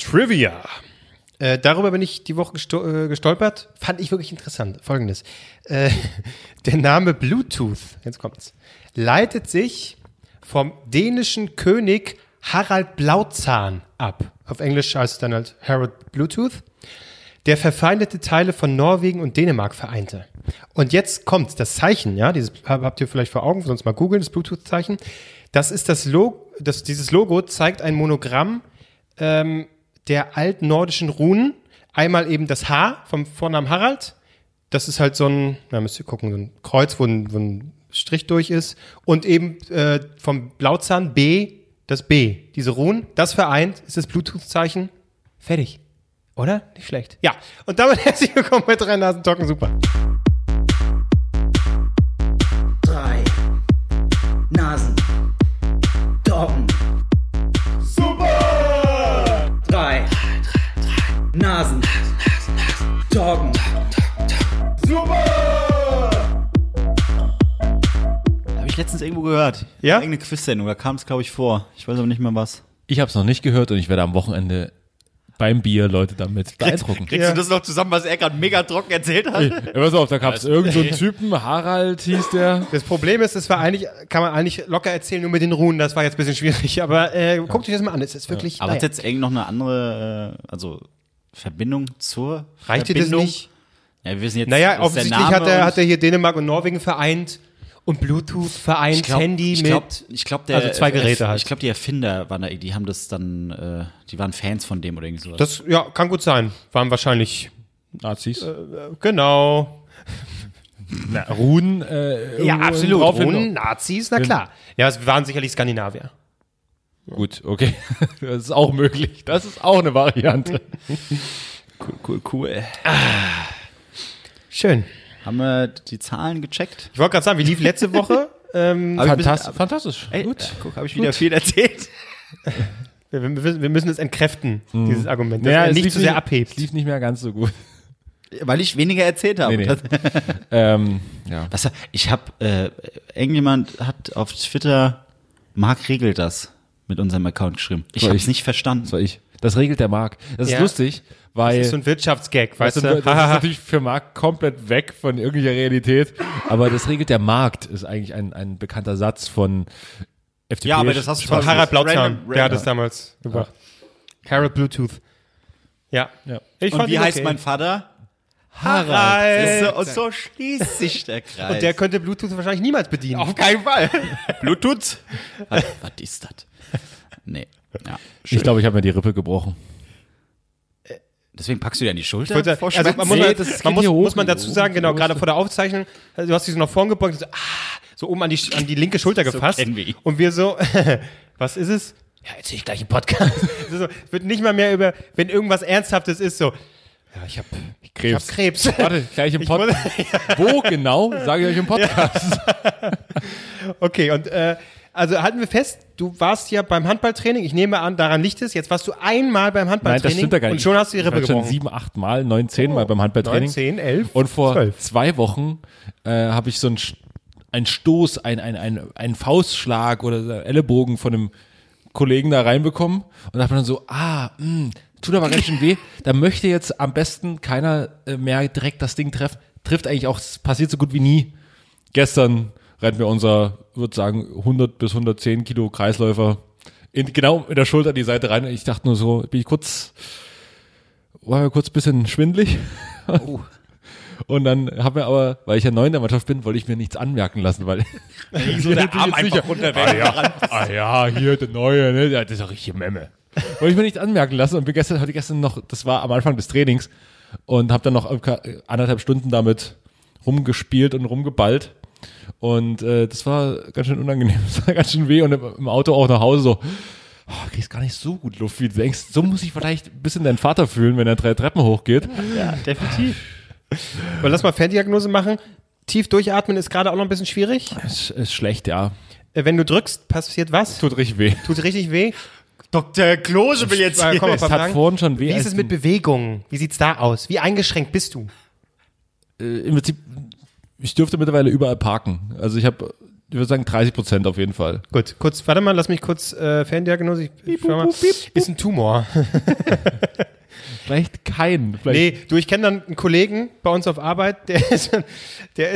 Trivia. Äh, darüber bin ich die Woche äh, gestolpert. Fand ich wirklich interessant. Folgendes. Äh, der Name Bluetooth, jetzt kommt's, leitet sich vom dänischen König Harald Blauzahn ab. Auf Englisch heißt es dann halt Harald Bluetooth. Der verfeindete Teile von Norwegen und Dänemark vereinte. Und jetzt kommt das Zeichen, ja, dieses habt ihr vielleicht vor Augen, sonst mal googeln, das Bluetooth-Zeichen. Das ist das Logo, das, dieses Logo zeigt ein Monogramm ähm, der altnordischen Runen. Einmal eben das H vom Vornamen Harald. Das ist halt so ein, na, müsst ihr gucken, so ein Kreuz, wo ein, wo ein Strich durch ist. Und eben äh, vom Blauzahn B, das B. Diese Runen, das vereint, ist das Bluetooth-Zeichen. Fertig. Oder? Nicht schlecht. Ja, und damit herzlich willkommen bei drei Nasen Talken Super. Letztens irgendwo gehört. Ja? Irgendeine Quiz-Sendung, da kam es, glaube ich, vor. Ich weiß aber nicht mehr was. Ich habe es noch nicht gehört und ich werde am Wochenende beim Bier Leute damit beeindrucken. Kriegst Ja. du das noch zusammen, was er gerade mega trocken erzählt hat? Ey, pass auf, da gab es irgendeinen so Typen, Harald hieß der. Das Problem ist, das war eigentlich, kann man eigentlich locker erzählen, nur mit den Runen, das war jetzt ein bisschen schwierig, aber äh, guckt euch das mal an, es ist wirklich, Aber hat jetzt irgend noch eine andere, äh, also Verbindung zur reicht dir das Verbindung? nicht? Ja, wir wissen jetzt. Naja, offensichtlich Name hat er, hat er hier Dänemark und Norwegen vereint und Bluetooth vereint, ich glaub, Handy ich mit, glaub, ich glaub, der, also zwei Geräte äh, halt. Ich glaube, die Erfinder waren da, die haben das dann, äh, die waren Fans von dem oder irgendwie sowas. das, ja, kann gut sein, waren wahrscheinlich, Nazis. genau. Na, Runen. Äh, Ja, absolut, Runen, Nazis, na klar. Ja, es waren sicherlich Skandinavier. Gut, okay. Das ist auch möglich. Das ist auch eine Variante. cool, cool, cool. Schön. Haben wir die Zahlen gecheckt? Ich wollte gerade sagen, wie lief letzte Woche? ähm, Fantastisch. bisschen- Fantastisch. Ey, Gut. äh, guck, habe ich wieder viel erzählt. wir, wir, wir müssen es entkräften, dieses Argument, dass Naja, es nicht lief zu sehr nicht- abhebt. Es lief nicht mehr ganz so gut. Weil ich weniger erzählt habe. Nee, nee. ähm, ja. Was, ich habe, äh, irgendjemand hat auf Twitter, Marc regelt das mit unserem Account geschrieben. Ich habe es nicht verstanden. Das war ich. Das regelt der Marc. Das ist Ja. lustig, weil. Das ist so ein Wirtschaftsgag, weißt du? das ist natürlich für Marc komplett weg von irgendwelcher Realität. Aber das regelt der Markt, ist eigentlich ein, ein bekannter Satz von FDP. Ja, aber das hast du Von Harald random- der hat es damals gebracht. Harald Bluetooth. Ja. Ja. Ich Und wie ihn heißt okay. mein Vater? Harald. So, und so schließt sich der Kreis. Und der könnte Bluetooth wahrscheinlich niemals bedienen. auf keinen Fall. Bluetooth? was, was ist das? Nee. Ja. Ich glaube, ich habe mir die Rippe gebrochen. Deswegen packst du dir an die Schulter? Ich wollte- also man muss, Nee, man, das man geht muss, muss man dazu sagen, genau, gerade vor der Aufzeichnung, also du hast dich so nach vorn gebeugt, und so, ah, so oben an die, an die linke Schulter gefasst. kennen wir und wir so, was ist es? Ja, erzähl ich gleich im Podcast. so, es wird nicht mal mehr über, wenn irgendwas Ernsthaftes ist, so, ja, ich hab, ich Krebs. hab Krebs. Warte, gleich im Ich Podcast. Wo genau, sage ich euch im Podcast. Okay, und äh, also halten wir fest, du warst ja beim Handballtraining, ich nehme an, daran liegt es, jetzt warst du einmal beim Nein, Handballtraining das stimmt ja gar nicht. und schon hast du die Rippe ich war schon gebrochen. sieben, acht Mal, neun, zehn Mal beim Handballtraining. 9, 10, 11, Und vor 12. zwei Wochen äh, habe ich so einen einen Stoß, ein, ein, ein, einen Faustschlag oder Ellenbogen von einem Kollegen da reinbekommen und dachte dann so, ah, mh, tut aber ganz schön weh. Da möchte jetzt am besten keiner äh, mehr direkt das Ding treffen. Trifft eigentlich auch, passiert so gut wie nie. Gestern rennt mir unser, würde sagen, 100 bis 110 Kilo Kreisläufer in, genau in der Schulter die Seite rein. Ich dachte nur so, bin ich kurz, war mir kurz ein bisschen schwindlig. Und dann habe mir aber, weil ich ja neu in der Mannschaft bin, wollte ich mir nichts anmerken lassen, weil so der Arm einfach runter ah, ja, ah ja, hier der Neue, ne? Ja, das ist doch richtig Memme. Wollte ich mir nichts anmerken lassen und bin gestern, heute gestern noch, das war am Anfang des Trainings und habe dann noch anderthalb Stunden damit rumgespielt und rumgeballt. Und äh, das war ganz schön unangenehm, das war ganz schön weh und im Auto auch nach Hause so, oh, kriegst gar nicht so gut Luft, wie du denkst. So muss ich vielleicht ein bisschen deinen Vater fühlen, wenn er drei Treppen hochgeht. Ja, definitiv. Aber lass mal Ferndiagnose machen. Tief durchatmen ist gerade auch noch ein bisschen schwierig. Ist, ist schlecht, ja. Äh, Wenn du drückst, passiert was? Tut richtig weh. Tut richtig weh. Dr. Klose will jetzt Äh, komm mal, Es hat Fragen. vorhin schon weh. Wie ist es mit Bewegungen? Wie sieht's da aus? Wie eingeschränkt bist du? äh, im Prinzip, ich dürfte mittlerweile überall parken. Also ich habe ich würde sagen 30 Prozent auf jeden Fall. Gut, kurz, warte mal, lass mich kurz äh, Ferndiagnose. Ich, ich schau mal. Ist ein Tumor. Vielleicht kein. Vielleicht Nee, du, ich kenne dann einen Kollegen bei uns auf Arbeit, der ist, der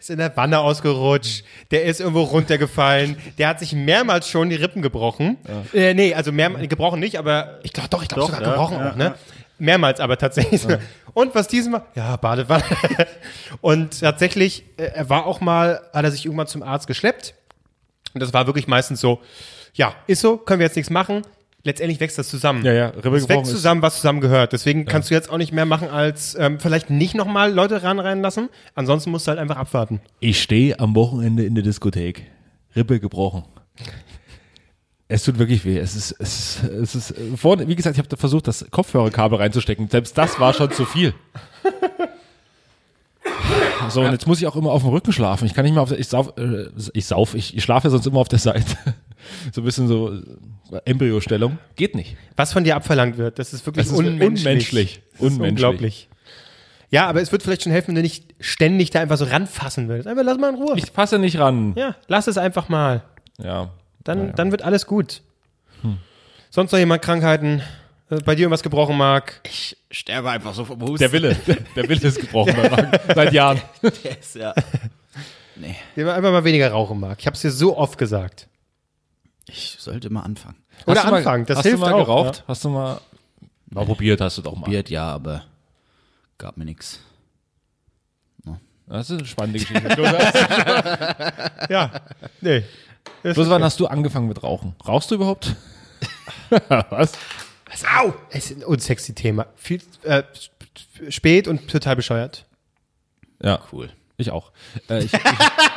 ist in der Wanne ausgerutscht, der ist irgendwo runtergefallen, der hat sich mehrmals schon die Rippen gebrochen. Äh, nee, also mehr, gebrochen nicht, aber ich glaube doch, ich glaube Doch, sogar ja, gebrochen ja, auch, ne? Mehrmals aber tatsächlich. Und was diesmal? Ja, Badewanne. Und tatsächlich, äh, er war auch mal, hat er sich irgendwann zum Arzt geschleppt. Und das war wirklich meistens so, ja, ist so, können wir jetzt nichts machen. Letztendlich wächst das zusammen. Ja, ja, Rippe Es gebrochen wächst zusammen, was zusammen gehört. Deswegen kannst du jetzt auch nicht mehr machen, als ähm, vielleicht nicht nochmal Leute ran reinlassen. Ansonsten musst du halt einfach abwarten. Ich stehe am Wochenende in der Diskothek. Rippe gebrochen. Es tut wirklich weh. Es ist, es ist, es ist vorne, wie gesagt, ich habe versucht, das Kopfhörerkabel reinzustecken. Selbst das war schon zu viel. So, und jetzt muss ich auch immer auf dem Rücken schlafen. Ich kann nicht mehr auf der, ich sauf, äh, ich sauf, ich, ich schlafe sonst immer auf der Seite. So ein bisschen so äh, Embryostellung. Geht nicht. Was von dir abverlangt wird, das ist wirklich Das ist unmenschlich. unmenschlich. Das ist Unmenschlich. unglaublich. Ja, aber es wird vielleicht schon helfen, wenn du nicht ständig da einfach so ranfassen willst. Einfach lass mal in Ruhe. Ich passe nicht ran. ja, lass es einfach mal. Ja. Dann, dann wird alles gut. Sonst noch jemand Krankheiten? Äh, Bei dir irgendwas gebrochen, Marc? Ich sterbe einfach so vom Husten. Der Wille. Der Wille ist gebrochen bei Marc. seit Jahren. Der ist ja. Nee, Einfach mal weniger rauchen, Marc. Ich habe es dir so oft gesagt. ich sollte mal anfangen. Oder Hast du mal- anfangen, das hast hilft du mal auch, geraucht? ja. Hast du mal, mal probiert, hast du doch mal. Biert ja, aber gab mir nix. Das ist eine spannende Geschichte. Ja, nee. Bloß wann hast du angefangen mit Rauchen? Rauchst du überhaupt? Was? Was? Au! Es ist ein unsexy Thema. Viel, äh, sp- spät und total bescheuert. Ja, Cool. ich auch. Äh, ich ich,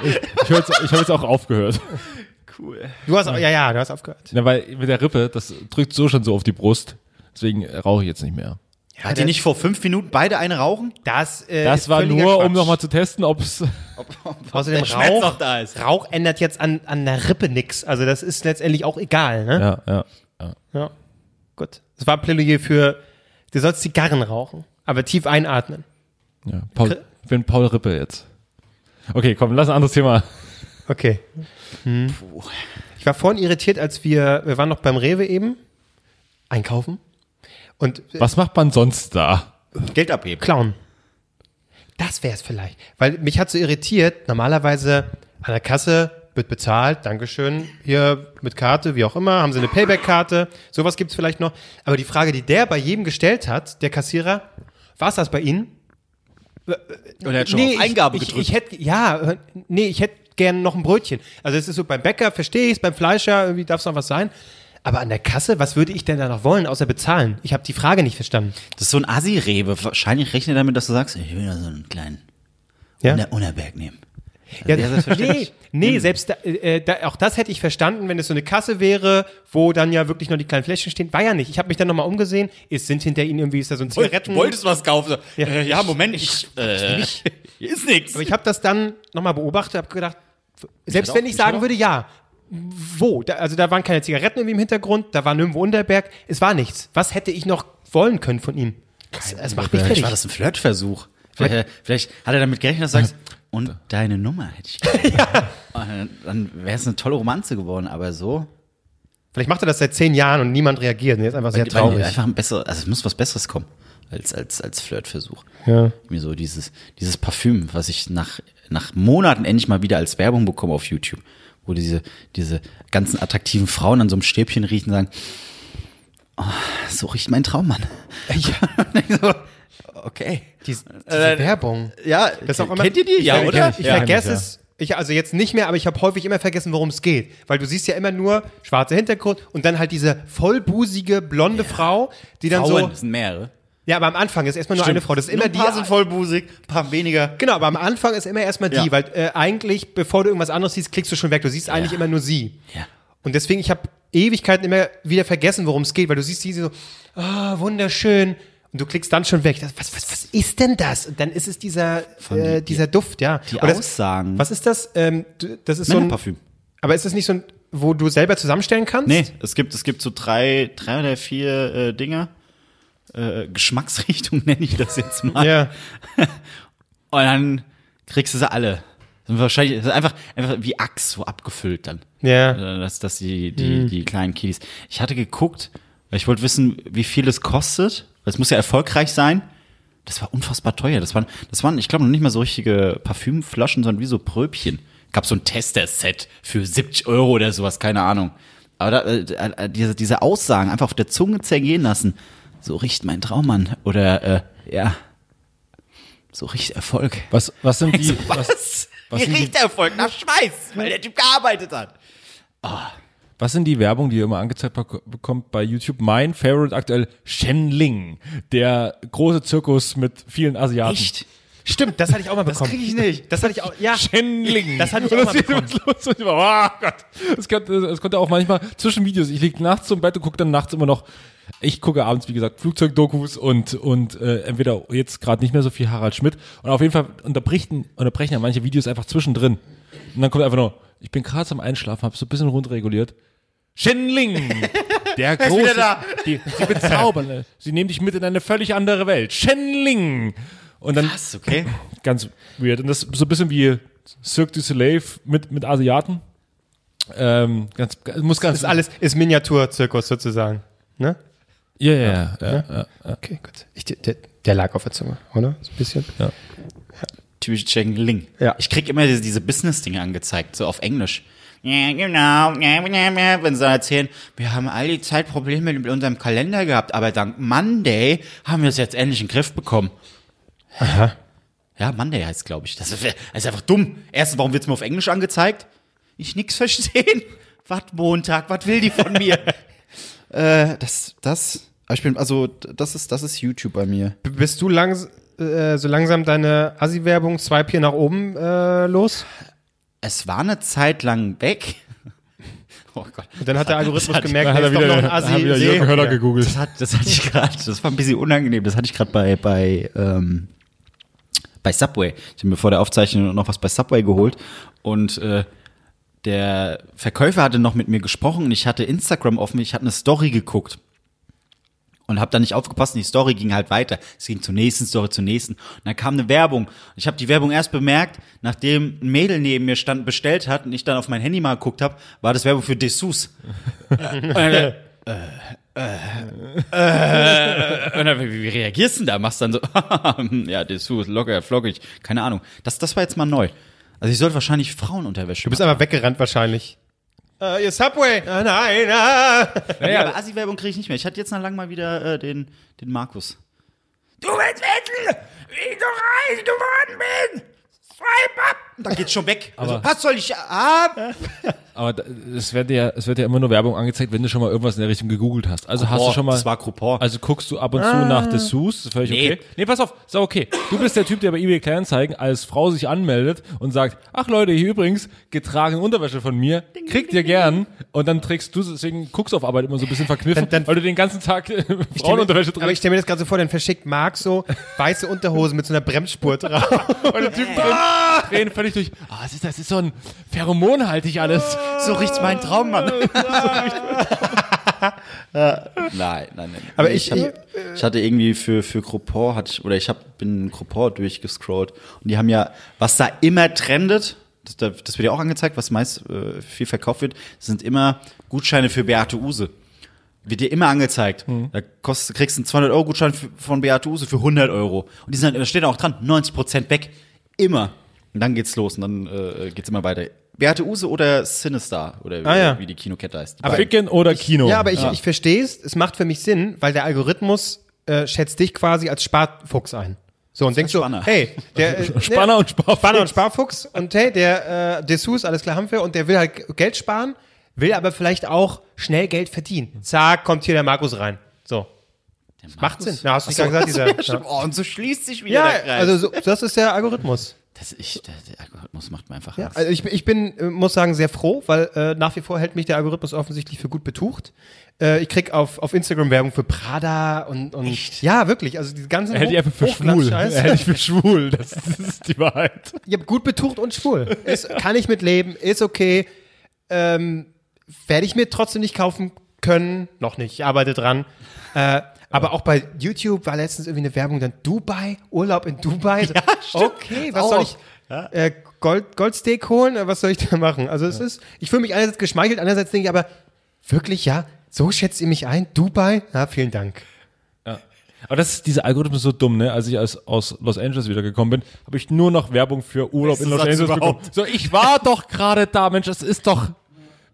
ich, ich, hör jetzt, ich habe jetzt auch aufgehört. Cool. Du hast, auch- ja, ja, du hast aufgehört. Na, weil mit der Rippe, das drückt so schon so auf die Brust. Deswegen rauche ich jetzt nicht mehr. Hat ihr nicht vor fünf Minuten beide eine rauchen? Das, äh, Das war nur, um Quatsch. nochmal zu testen, ob es. Außerdem Rauch, noch da ist. Rauch ändert jetzt an, an der Rippe nix. Also das ist letztendlich auch egal, ne? Ja, ja, ja. Ja. Gut. Das war ein Plädoyer für, du sollst Zigarren rauchen, aber tief einatmen. ja. Paul, ich bin Paul Rippe jetzt. Okay, komm, lass ein anderes Thema. Okay. Hm. Ich war vorhin irritiert, als wir, wir waren noch beim Rewe eben, einkaufen und äh, Was macht man sonst da? Geld abheben. klauen. Das wäre es vielleicht. Weil mich hat so irritiert, normalerweise an der Kasse wird bezahlt, Dankeschön, hier mit Karte, wie auch immer, haben sie eine Payback-Karte, sowas gibt's vielleicht noch. Aber die Frage, die der bei jedem gestellt hat, der Kassierer, war es das bei Ihnen? Und er hat schon auf Eingabe ich, gedrückt. Ich, ich hätte, ja, äh, nee, ich hätte gerne noch ein Brötchen. Also es ist so, beim Bäcker verstehe ich es, beim Fleischer irgendwie darf es noch was sein. Aber an der Kasse, was würde ich denn da noch wollen, außer bezahlen? Ich habe die Frage nicht verstanden. das ist so ein Assi-Rewe. Wahrscheinlich rechnet er damit, dass du sagst, ich will da so einen kleinen Ja? Uner Unerberg nehmen. Ja, Ja, nee, selbstverständlich. nee, selbst da, äh, da, auch das hätte ich verstanden, wenn es so eine Kasse wäre, wo dann ja wirklich noch die kleinen Fläschchen stehen. War ja nicht. Ich habe mich dann nochmal umgesehen. Es sind hinter ihnen irgendwie, ist da so ein Zigaretten. Du wolltest was kaufen. Ja. Äh, ja Moment, ich, äh, hier ist nichts. Aber ich habe das dann nochmal beobachtet, habe gedacht, selbst auch- wenn ich ich sagen auch. würde, ja, wo? Da, also da waren keine Zigaretten irgendwie im Hintergrund, da war nirgendwo Unterberg, es war nichts. Was hätte ich noch wollen können von ihm? Das, das macht mich Vielleicht fertig. war das ein Flirtversuch. Vielleicht, äh, vielleicht hat er damit gerechnet, dass du sagst, und deine Nummer hätte ich gerne. Und Dann wäre es eine tolle Romanze geworden, aber so. Vielleicht macht er das seit zehn Jahren und niemand reagiert. Und jetzt einfach sehr Weil traurig. Einfach ein besser, also es muss was Besseres kommen als, als, als Flirtversuch. Ja. Mir so dieses, dieses Parfüm, was ich nach, nach Monaten endlich mal wieder als Werbung bekomme auf YouTube, wo diese, diese ganzen attraktiven Frauen an so einem Stäbchen riechen und sagen, oh, so riecht mein Traummann. Ja. okay. Diese, diese Werbung. Ja, Das ist auch immer, kennt ihr die? Ich, Ja, ich, oder? Ich, ich Ja, vergesse es. Ich, also jetzt nicht mehr, aber ich habe häufig immer vergessen, worum es geht. Weil du siehst ja immer nur schwarzer Hintergrund und dann halt diese vollbusige, blonde Frau, die dann Frauen, so. das sind mehrere. Ja, aber am Anfang ist erstmal nur eine Frau. Das ist immer ein die. paar sind vollbusig, ein paar weniger. Genau, aber am Anfang ist immer erstmal die, Ja. weil äh, eigentlich, bevor du irgendwas anderes siehst, klickst du schon weg. Du siehst eigentlich immer nur sie. Ja. Und deswegen, ich habe Ewigkeiten immer wieder vergessen, worum es geht, weil du siehst die so, ah, wunderschön. Und du klickst dann schon weg. Das, was, was, was ist denn das? Und dann ist es dieser, äh, dieser Duft, ja. die das, Aussagen. Was ist das? Ähm, das ist so ein, Männerparfüm. aber ist das nicht so ein, wo du selber zusammenstellen kannst? Nee, es gibt, es gibt so drei, drei oder vier äh, Dinger. Äh, Geschmacksrichtung nenne ich das jetzt mal. Ja. Und dann kriegst du sie alle. Sind wahrscheinlich das ist einfach, einfach wie Axt so abgefüllt dann. Ja. Äh, dass, dass die, die, die kleinen Kiddies. Ich hatte geguckt, weil ich wollte wissen, wie viel es kostet. Es muss ja erfolgreich sein. Das war unfassbar teuer. Das waren, das waren, ich glaube, noch nicht mal so richtige Parfümflaschen, sondern wie so Pröbchen. Gab so ein Tester-Set für 70 Euro oder sowas, keine Ahnung. Aber da, äh, äh, diese, diese Aussagen einfach auf der Zunge zergehen lassen. So riecht mein Traum an. Oder, äh, ja. So riecht Erfolg. Was, was sind die, So, was, was? was Wie sind die- riecht Erfolg? Nach Schweiß, weil der Typ gearbeitet hat. was sind die Werbung, die ihr immer angezeigt bek- bekommt bei YouTube? Mein Favorite aktuell, Shenling, der große Zirkus mit vielen Asiaten. Echt? Stimmt, das hatte ich auch mal bekommen. krieg ich nicht. Das hatte ich auch, ja. Shenling. Das hatte ich auch das mal immer los und ich war, oh Gott. Das konnte, das konnte auch manchmal zwischen Videos. Ich liege nachts im Bett und gucke dann nachts immer noch. Ich gucke abends, wie gesagt, Flugzeugdokus und, und äh, entweder jetzt gerade nicht mehr so viel Harald Schmidt. Und auf jeden Fall unterbrechen, unterbrechen ja manche Videos einfach zwischendrin. Und dann kommt einfach nur, ich bin gerade am Einschlafen, habe so ein bisschen runterreguliert. Shenling! Der große. Die, sie bezaubern. äh, Sie nehmen dich mit in eine völlig andere Welt. Shenling! Und dann Was, okay? ganz weird. Und das ist so ein bisschen wie Cirque du Soleil mit, mit Asiaten. Ähm, ganz, muss ganz, Das ist alles, ist Miniaturzirkus sozusagen. Ne? Ja, ja, ja, ja, ja. Okay, gut. Ich, der, der lag auf der Zunge, oder? So ein bisschen. Typisch Cheng Ling. Ja. Ich krieg immer diese, diese Business-Dinge angezeigt, so auf Englisch. Ja, genau. Ja, ja, ja, Wenn sie dann erzählen, wir haben all die Zeit Probleme mit unserem Kalender gehabt, aber dank Monday haben wir es jetzt endlich in den Griff bekommen. Aha. Ja, Monday heißt glaube ich. Das ist, das ist einfach dumm. Erstens, warum wird's mir auf Englisch angezeigt? Ich nix verstehen. Was Montag? Was will die von mir? äh, das, das, ich bin, also, das ist, das ist YouTube bei mir. B- Bist du langs äh, so langsam deine Assi-Werbung Swipe hier nach oben äh, los? Es war eine Zeit lang weg. Oh Gott. Und dann hat der Algorithmus hat- gemerkt, hat er wieder, noch ein Assi. hat wieder Jürgen Höller Ja. gegoogelt. Das, hat, das hatte ich gerade, das war ein bisschen unangenehm. Das hatte ich gerade bei, bei, ähm, bei Subway. Ich habe mir vor der Aufzeichnung noch was bei Subway geholt und äh, der Verkäufer hatte noch mit mir gesprochen und ich hatte Instagram offen, ich hatte eine Story geguckt. Und habe dann nicht aufgepasst und die Story ging halt weiter. Es ging zur nächsten Story, zur nächsten. Und dann kam eine Werbung. Und ich habe die Werbung erst bemerkt, nachdem ein Mädel neben mir stand, bestellt hat und ich dann auf mein Handy mal geguckt habe, war das Werbung für Dessous. Und dann, und dann, wie, wie reagierst du denn da? Machst dann so, ja, Dessous, locker, flockig, keine Ahnung. Das, das war jetzt mal neu. Also ich sollte wahrscheinlich Frauenunterwäsche Du bist einfach weggerannt wahrscheinlich. Äh, ihr Subway. Ah, nein, ah. Ja, aber Assi-Werbung kriege ich nicht mehr. Ich hatte jetzt nach lang mal wieder äh, den, den Markus. Du willst wissen, wie ich so reich geworden bin? Swipe up! Dann geht's schon weg. Also, was soll ich haben? Aber da- es wird ja, es wird ja immer nur Werbung angezeigt, wenn du schon mal irgendwas in der Richtung gegoogelt hast. Also hast du schon mal. Das war Coupon. Also guckst du ab und zu nach Dessous, ist völlig Nee. okay. Nee, pass auf, ist auch okay. Du bist der Typ, der bei eBay Kleinanzeigen als Frau sich anmeldet und sagt, ach Leute, hier übrigens, getragene Unterwäsche von mir, kriegt ihr gern. Und dann trägst du, deswegen guckst du auf Arbeit immer so ein bisschen verkniffen, Dann- dann- weil du den ganzen Tag äh, Frauenunterwäsche Aber ich trägst. stelle mir das gerade so vor, dann verschickt Marc so weiße Unterhosen mit so einer Bremsspur drauf. Und der Typ drin, drehen völlig durch. Ah, das ist, das ist so ein Pheromonhaltig alles. so riecht's mein Traummann. nein, nein, nein. Aber Nee, ich- hatte, ich hatte irgendwie für, für hatte ich, oder ich hab, bin Groupon durchgescrollt und die haben ja, was da immer trendet, das, da- das wird ja auch angezeigt, was meist äh, viel verkauft wird, sind immer Gutscheine für Beate Use. Wird dir immer angezeigt. Da kostet, kriegst du einen 200 Euro Gutschein von Beate Use für 100 Euro. Und die sind, da steht auch dran, 90 Prozent weg. Immer. Und dann geht's los und dann äh, geht's immer weiter. Beate Use oder Sinister oder wie, Ah, ja. wie die Kinokette heißt. Die Aber- beiden. Ficken oder Kino. Ja, aber ich, ich verstehe es. Es macht für mich Sinn, weil der Algorithmus äh, schätzt dich quasi als Sparfuchs ein. So, und denkst so, Spanner. hey, der äh, Spanner ne, und Sparfuchs. Spanner und Sparfuchs und hey, der äh, Dessous, alles klar haben wir und der will halt Geld sparen, will aber vielleicht auch schnell Geld verdienen. Zack, kommt hier der Markus rein. So, Der macht Markus? Sinn. Ja, hast du nicht gerade gesagt, dieser. Ja, Oh, und so schließt sich wieder ja der Kreis. also so, das ist der Algorithmus. Das ich, der, der Algorithmus macht mir einfach Ja, Angst. also ich, bin- ich bin, äh, muss sagen, sehr froh, weil äh, nach wie vor hält mich der Algorithmus offensichtlich für gut betucht. Äh, ich krieg auf, auf Instagram Werbung für Prada und, und ja, wirklich, also diese ganzen hält dich einfach für schwul. Hochglanzscheiß. Hält dich für schwul. Das, das ist die Wahrheit. Ja, gut betucht und schwul. Ist, kann ich mitleben, ist okay. Ähm, Werde ich mir trotzdem nicht kaufen können. Noch nicht, ich arbeite dran. Äh, aber auch bei YouTube war letztens irgendwie eine Werbung, dann Dubai, Urlaub in Dubai. Ja. Okay, was Auch soll ich? äh, Gold, Goldsteak holen, äh, was soll ich da machen? Also es ist, ich fühle mich einerseits geschmeichelt, andererseits denke ich aber, wirklich, ja, so schätzt ihr mich ein? Dubai? Ja, vielen Dank. Aber das ist, dieser Algorithmus ist so dumm, ne? Als ich aus, aus Los Angeles wiedergekommen bin, habe ich nur noch Werbung für Urlaub in Los Angeles bekommen. überhaupt. So, ich war doch gerade da, Mensch, das ist doch.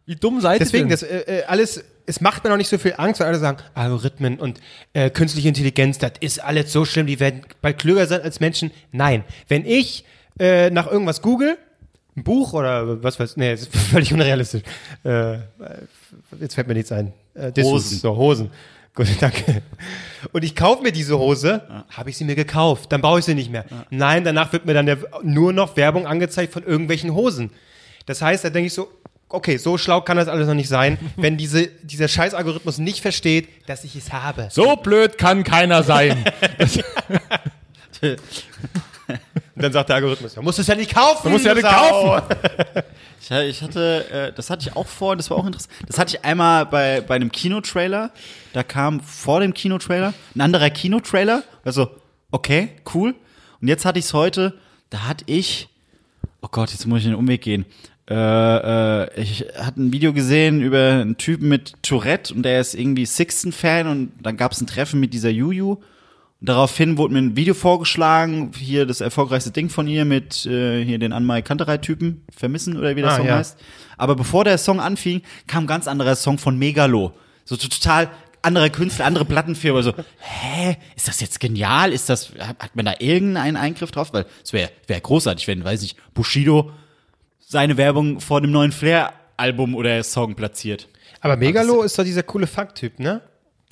Wie dumm seid Deswegen, ihr das äh, äh, alles, es macht mir noch nicht so viel Angst, weil alle sagen, Algorithmen und äh, künstliche Intelligenz, das ist alles so schlimm, die werden bald klüger sein als Menschen. Nein, wenn ich äh, nach irgendwas google, ein Buch oder was weiß, nee, das ist völlig unrealistisch. Äh, jetzt fällt mir nichts ein. Äh, Hosen. So, Hosen. Gut, danke. Und ich kaufe mir diese Hose, habe ich sie mir gekauft, dann brauche ich sie nicht mehr. Nein, danach wird mir dann der, nur noch Werbung angezeigt von irgendwelchen Hosen. Das heißt, da denke ich so, okay, so schlau kann das alles noch nicht sein, wenn diese, dieser Scheiß-Algorithmus nicht versteht, dass ich es habe. So blöd kann keiner sein. Und dann sagt der Algorithmus, man muss es ja nicht kaufen. Du musst ja nicht kaufen. Ich, ich hatte, äh, das hatte ich auch vor, das war auch interessant. Das hatte ich einmal bei, bei einem Kinotrailer. Da kam vor dem Kinotrailer ein anderer Kinotrailer. Also, okay, cool. Und jetzt hatte ich es heute, da hatte ich, oh Gott, jetzt muss ich den Umweg gehen. Äh, äh, ich hatte ein Video gesehen über einen Typen mit Tourette und der ist irgendwie Sixten-Fan und dann gab es ein Treffen mit dieser Juju. Und daraufhin wurde mir ein Video vorgeschlagen, hier das erfolgreichste Ding von ihr mit äh, hier den Anmai Kanterei-Typen, Vermissen oder wie der Ah, Song ja. heißt. Aber bevor der Song anfing, kam ein ganz anderer Song von Megalo. So total anderer Künstler, andere Plattenfirma. So, hä, ist das jetzt genial? Ist das, hat man da irgendeinen Eingriff drauf? Weil es wäre wär großartig, wenn, weiß ich, Bushido seine Werbung vor dem neuen Flair-Album oder Song platziert. Aber Megalo ist doch dieser coole Fuck-Typ, ne?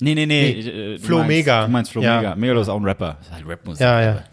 Nee, nee, nee. äh, du Flo meinst- Mega. Du meinst Flo Ja. Mega. Megalo ist auch ein Rapper. Das ist halt Rapmusik. Ja, ja.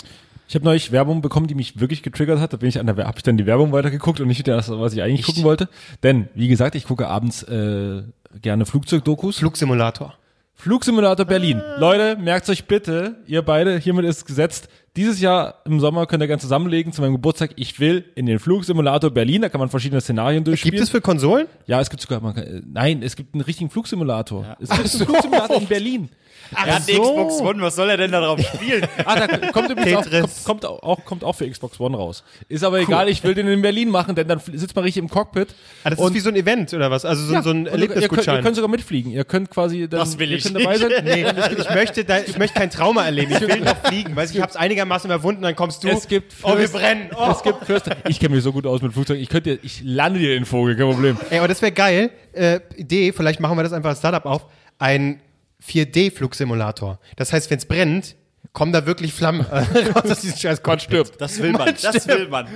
Ich habe neulich Werbung bekommen, die mich wirklich getriggert hat. Da bin ich an der, habe ich dann die Werbung weitergeguckt und nicht das, was ich eigentlich gucken wollte. Denn, wie gesagt, ich gucke abends äh, gerne Flugzeugdokus. Flugsimulator. Flugsimulator Berlin. Leute, merkt euch bitte, ihr beide, hiermit ist gesetzt, dieses Jahr im Sommer könnt ihr gerne zusammenlegen zu meinem Geburtstag. Ich will in den Flugsimulator Berlin, da kann man verschiedene Szenarien durchspielen. Gibt es für Konsolen? ja, es gibt sogar, man kann, äh, nein, es gibt einen richtigen Flugsimulator. Es gibt einen Flugsimulator in Berlin. Er hat so. Xbox One, was soll er denn da drauf spielen? Ah, da kommt übrigens auch, kommt, kommt, auch, kommt auch für Xbox One raus. Ist aber egal, ich will den in Berlin machen, denn dann sitzt man richtig im Cockpit. Ah, das ist wie so ein Event oder was? Also so, Ja, so ein und ihr, ihr, könnt, ihr Erlebnisgutschein. könnt sogar mitfliegen. Ihr könnt quasi dann, Das will ihr ich könnt dabei sein. Nee, ich, möchte da, ich möchte kein Trauma erleben. Ich will noch fliegen. Weiß ich, ich habe es einigermaßen überwunden, dann kommst du. Es gibt oh, wir Fürst- brennen. Oh. Es gibt Fürster. Ich kenne mich so gut aus mit Flugzeugen. Ich könnte, ich lande dir den Vogel, kein Problem. Ey, aber das wäre geil. Äh, Idee, vielleicht machen wir das einfach als Startup auf. Ein 4D-Flugsimulator. Das heißt, wenn es brennt, kommen da wirklich Flammen äh, raus aus diesem scheiß Gott stirbt. Das will man, das will man.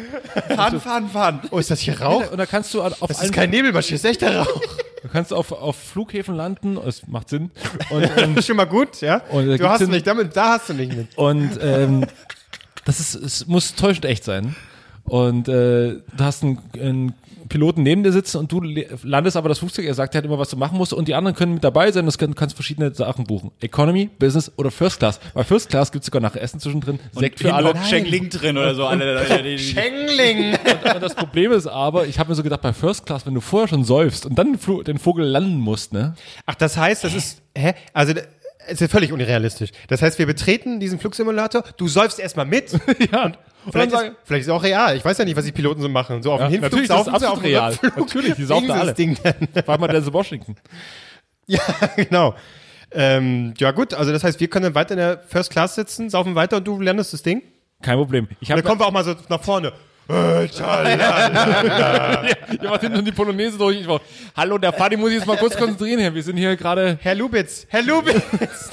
Fahren, fahren, fahren. Oh, ist das hier Rauch? Und da kannst du auf Das ist kein Nebelmaschine, das ist echter Rauch. du kannst auf, auf Flughäfen landen. Es macht Sinn. Und, Das ist schon mal gut, ja? Und da du hast nicht damit, da hast du nicht mit. Und ähm, das ist, es muss täuschend echt sein. Und äh, du hast einen, einen Piloten neben dir sitzen und du landest aber das Flugzeug, er sagt halt immer, was du machen musst und die anderen können mit dabei sein, das kann, du kannst verschiedene Sachen buchen. Economy, Business oder First Class. Bei First Class gibt's sogar nach Essen zwischendrin, Sekt für alle. Und Cheng Ling drin oder so. Schengling! Und das Problem ist aber, ich habe mir so gedacht, bei First Class, wenn du vorher schon säufst und dann den Vogel landen musst, ne? Ach, das heißt, das ist, hä? Also, es ist ja völlig unrealistisch. Das heißt, wir betreten diesen Flugsimulator, du säufst erstmal mit. Ja. Und Vielleicht dann ist, vielleicht ist es auch real. Ich weiß ja nicht, was die Piloten so machen. So auf Ja, dem Hinflug natürlich, saufen sie, auf dem real. Rückflug Natürlich, die saufen alle. das Ding dann. war mal der Washington. Ja, genau. Ähm, ja gut, also das heißt, wir können dann weiter in der First Class sitzen, saufen weiter und du lernst das Ding. Kein Problem. Ich Dann habe kommen wir auch mal so nach vorne. Ihr macht hinten die Polonaise durch. Ich war, Hallo, der Fadi muss sich jetzt mal kurz konzentrieren hier. Wir sind hier gerade. Herr Lubitz, Herr Lubitz,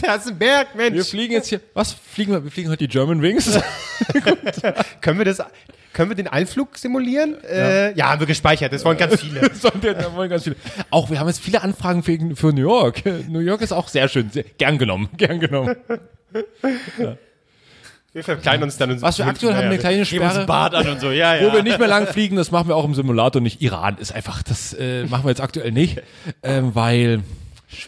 da ist ein Berg, Mensch. Wir fliegen jetzt hier. Was fliegen wir? Wir fliegen heute die German Wings. können wir das, können wir den Einflug simulieren? Ja, äh, ja haben wir gespeichert. Das wollen ganz viele. Sondern da wollen ganz viele. Auch wir haben jetzt viele Anfragen für, für New York. New York ist auch sehr schön. Sehr, gern genommen. Gern genommen. Wir verkleinern uns dann. Was wir aktuell haben, eine kleine Sperre. Bart an und so, ja, ja. Wo wir nicht mehr lang fliegen, das machen wir auch im Simulator nicht. Iran ist einfach, das äh, machen wir jetzt aktuell nicht, ähm, weil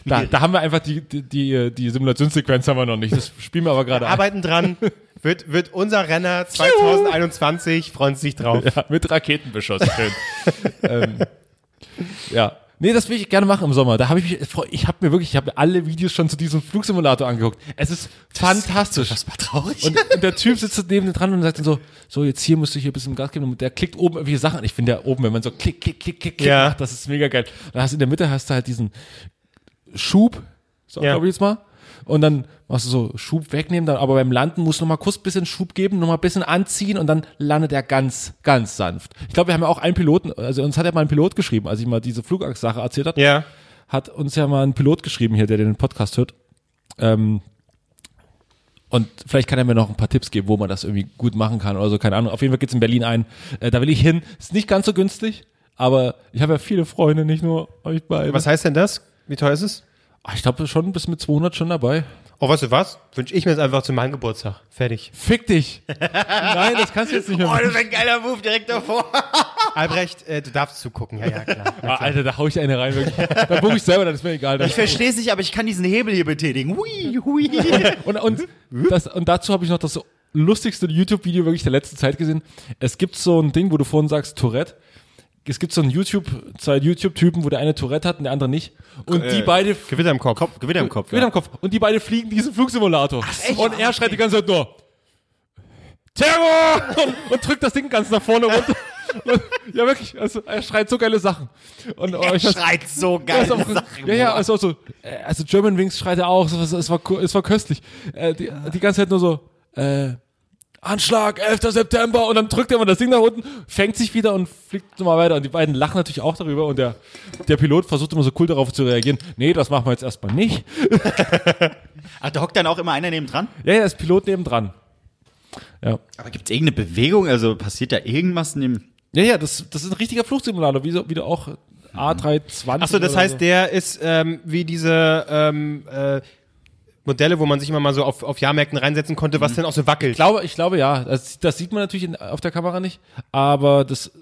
da, da haben wir einfach die, die, die, die Simulationssequenz haben wir noch nicht. Das spielen wir aber gerade ein. Arbeiten dran. Wird, wird unser Renner 2021, freuen sich drauf. Ja, mit Raketenbeschuss. Schön. ähm, ja. Nee, das will ich gerne machen im Sommer. Da habe ich mich, ich habe mir wirklich, ich habe mir alle Videos schon zu diesem Flugsimulator angeguckt. Es ist fantastisch. Das war traurig. Und, und der Typ sitzt neben dir dran und sagt dann so, so jetzt hier musst du hier ein bisschen Gas geben und der klickt oben irgendwelche Sachen an. Ich finde ja oben, wenn man so klick, klick, klick, klick, klick Ja. macht, das ist mega geil. Dann hast du in der Mitte hast du halt diesen Schub, so Ja. glaube ich jetzt mal. Und dann machst du so Schub wegnehmen, dann, aber beim Landen musst du noch mal kurz bisschen Schub geben, noch mal ein bisschen anziehen und dann landet er ganz, ganz sanft. Ich glaube, wir haben ja auch einen Piloten, also uns hat ja mal ein Pilot geschrieben, als ich mal diese Flugangst-Sache erzählt hat Ja. hat uns ja mal ein Pilot geschrieben hier, der den Podcast hört. Ähm, und vielleicht kann er mir noch ein paar Tipps geben, wo man das irgendwie gut machen kann oder so, keine Ahnung. Auf jeden Fall geht's in Berlin ein. Äh, da will ich hin. Ist nicht ganz so günstig, aber ich habe ja viele Freunde, nicht nur euch beide. Was heißt denn das? Wie teuer ist es? Ah, Ich glaube schon bis mit 200 schon dabei. Oh, weißt du was? Wünsche ich mir jetzt einfach zu meinem Geburtstag. Fertig. Fick dich! Nein, das kannst du jetzt nicht mehr machen. ist ein geiler Move direkt davor. Albrecht, äh, du darfst zugucken. Ja, ja, klar. Ah, Alter, da hau ich eine rein, wirklich. Da buche ich selber, dann ist mir egal. Ich verstehe es nicht, aber ich kann diesen Hebel hier betätigen. Hui, hui. Und, und, das, und dazu habe ich noch das lustigste YouTube-Video wirklich der letzten Zeit gesehen. Es gibt so ein Ding, wo du vorhin sagst, Tourette. Es gibt so ein YouTube, zwei YouTube-Typen, wo der eine Tourette hat und der andere nicht. Und die beide Gewitter im Kopf. Kopf, Gewitter im Kopf. Gewitter am Kopf. Und die beide fliegen diesen Flugsimulator. und er schreit die ganze Zeit nur Terror! Und, und drückt das Ding ganz nach vorne runter. Und, ja, wirklich. Also, er schreit so geile Sachen. Und, Er weiß- schreit so ja, geil. ist auch, ja, ja, also, so, äh, also German Wings schreit er auch, es, es, war, es war köstlich. Äh, die, die ganze Zeit nur so, äh, Anschlag, 11. September und dann drückt er mal das Ding nach unten, fängt sich wieder und fliegt nochmal weiter. Und die beiden lachen natürlich auch darüber und der, der Pilot versucht immer so cool darauf zu reagieren. Nee, das machen wir jetzt erstmal nicht. Ach, da hockt dann auch immer einer neben dran. Ja, ja, ist Pilot nebendran. Ja. Aber gibt es irgendeine Bewegung? Also passiert da irgendwas in dem. Ja, ja, das, das ist ein richtiger Flugsimulator, wie, so, wie du auch A320. Achso, das heißt, so. der ist ähm, wie diese ähm, äh, Modelle, wo man sich immer mal so auf, auf Jahrmärkten reinsetzen konnte, was dann auch so wackelt. Ich glaube, ich glaube ja. Das, das sieht man natürlich in, auf der Kamera nicht, aber das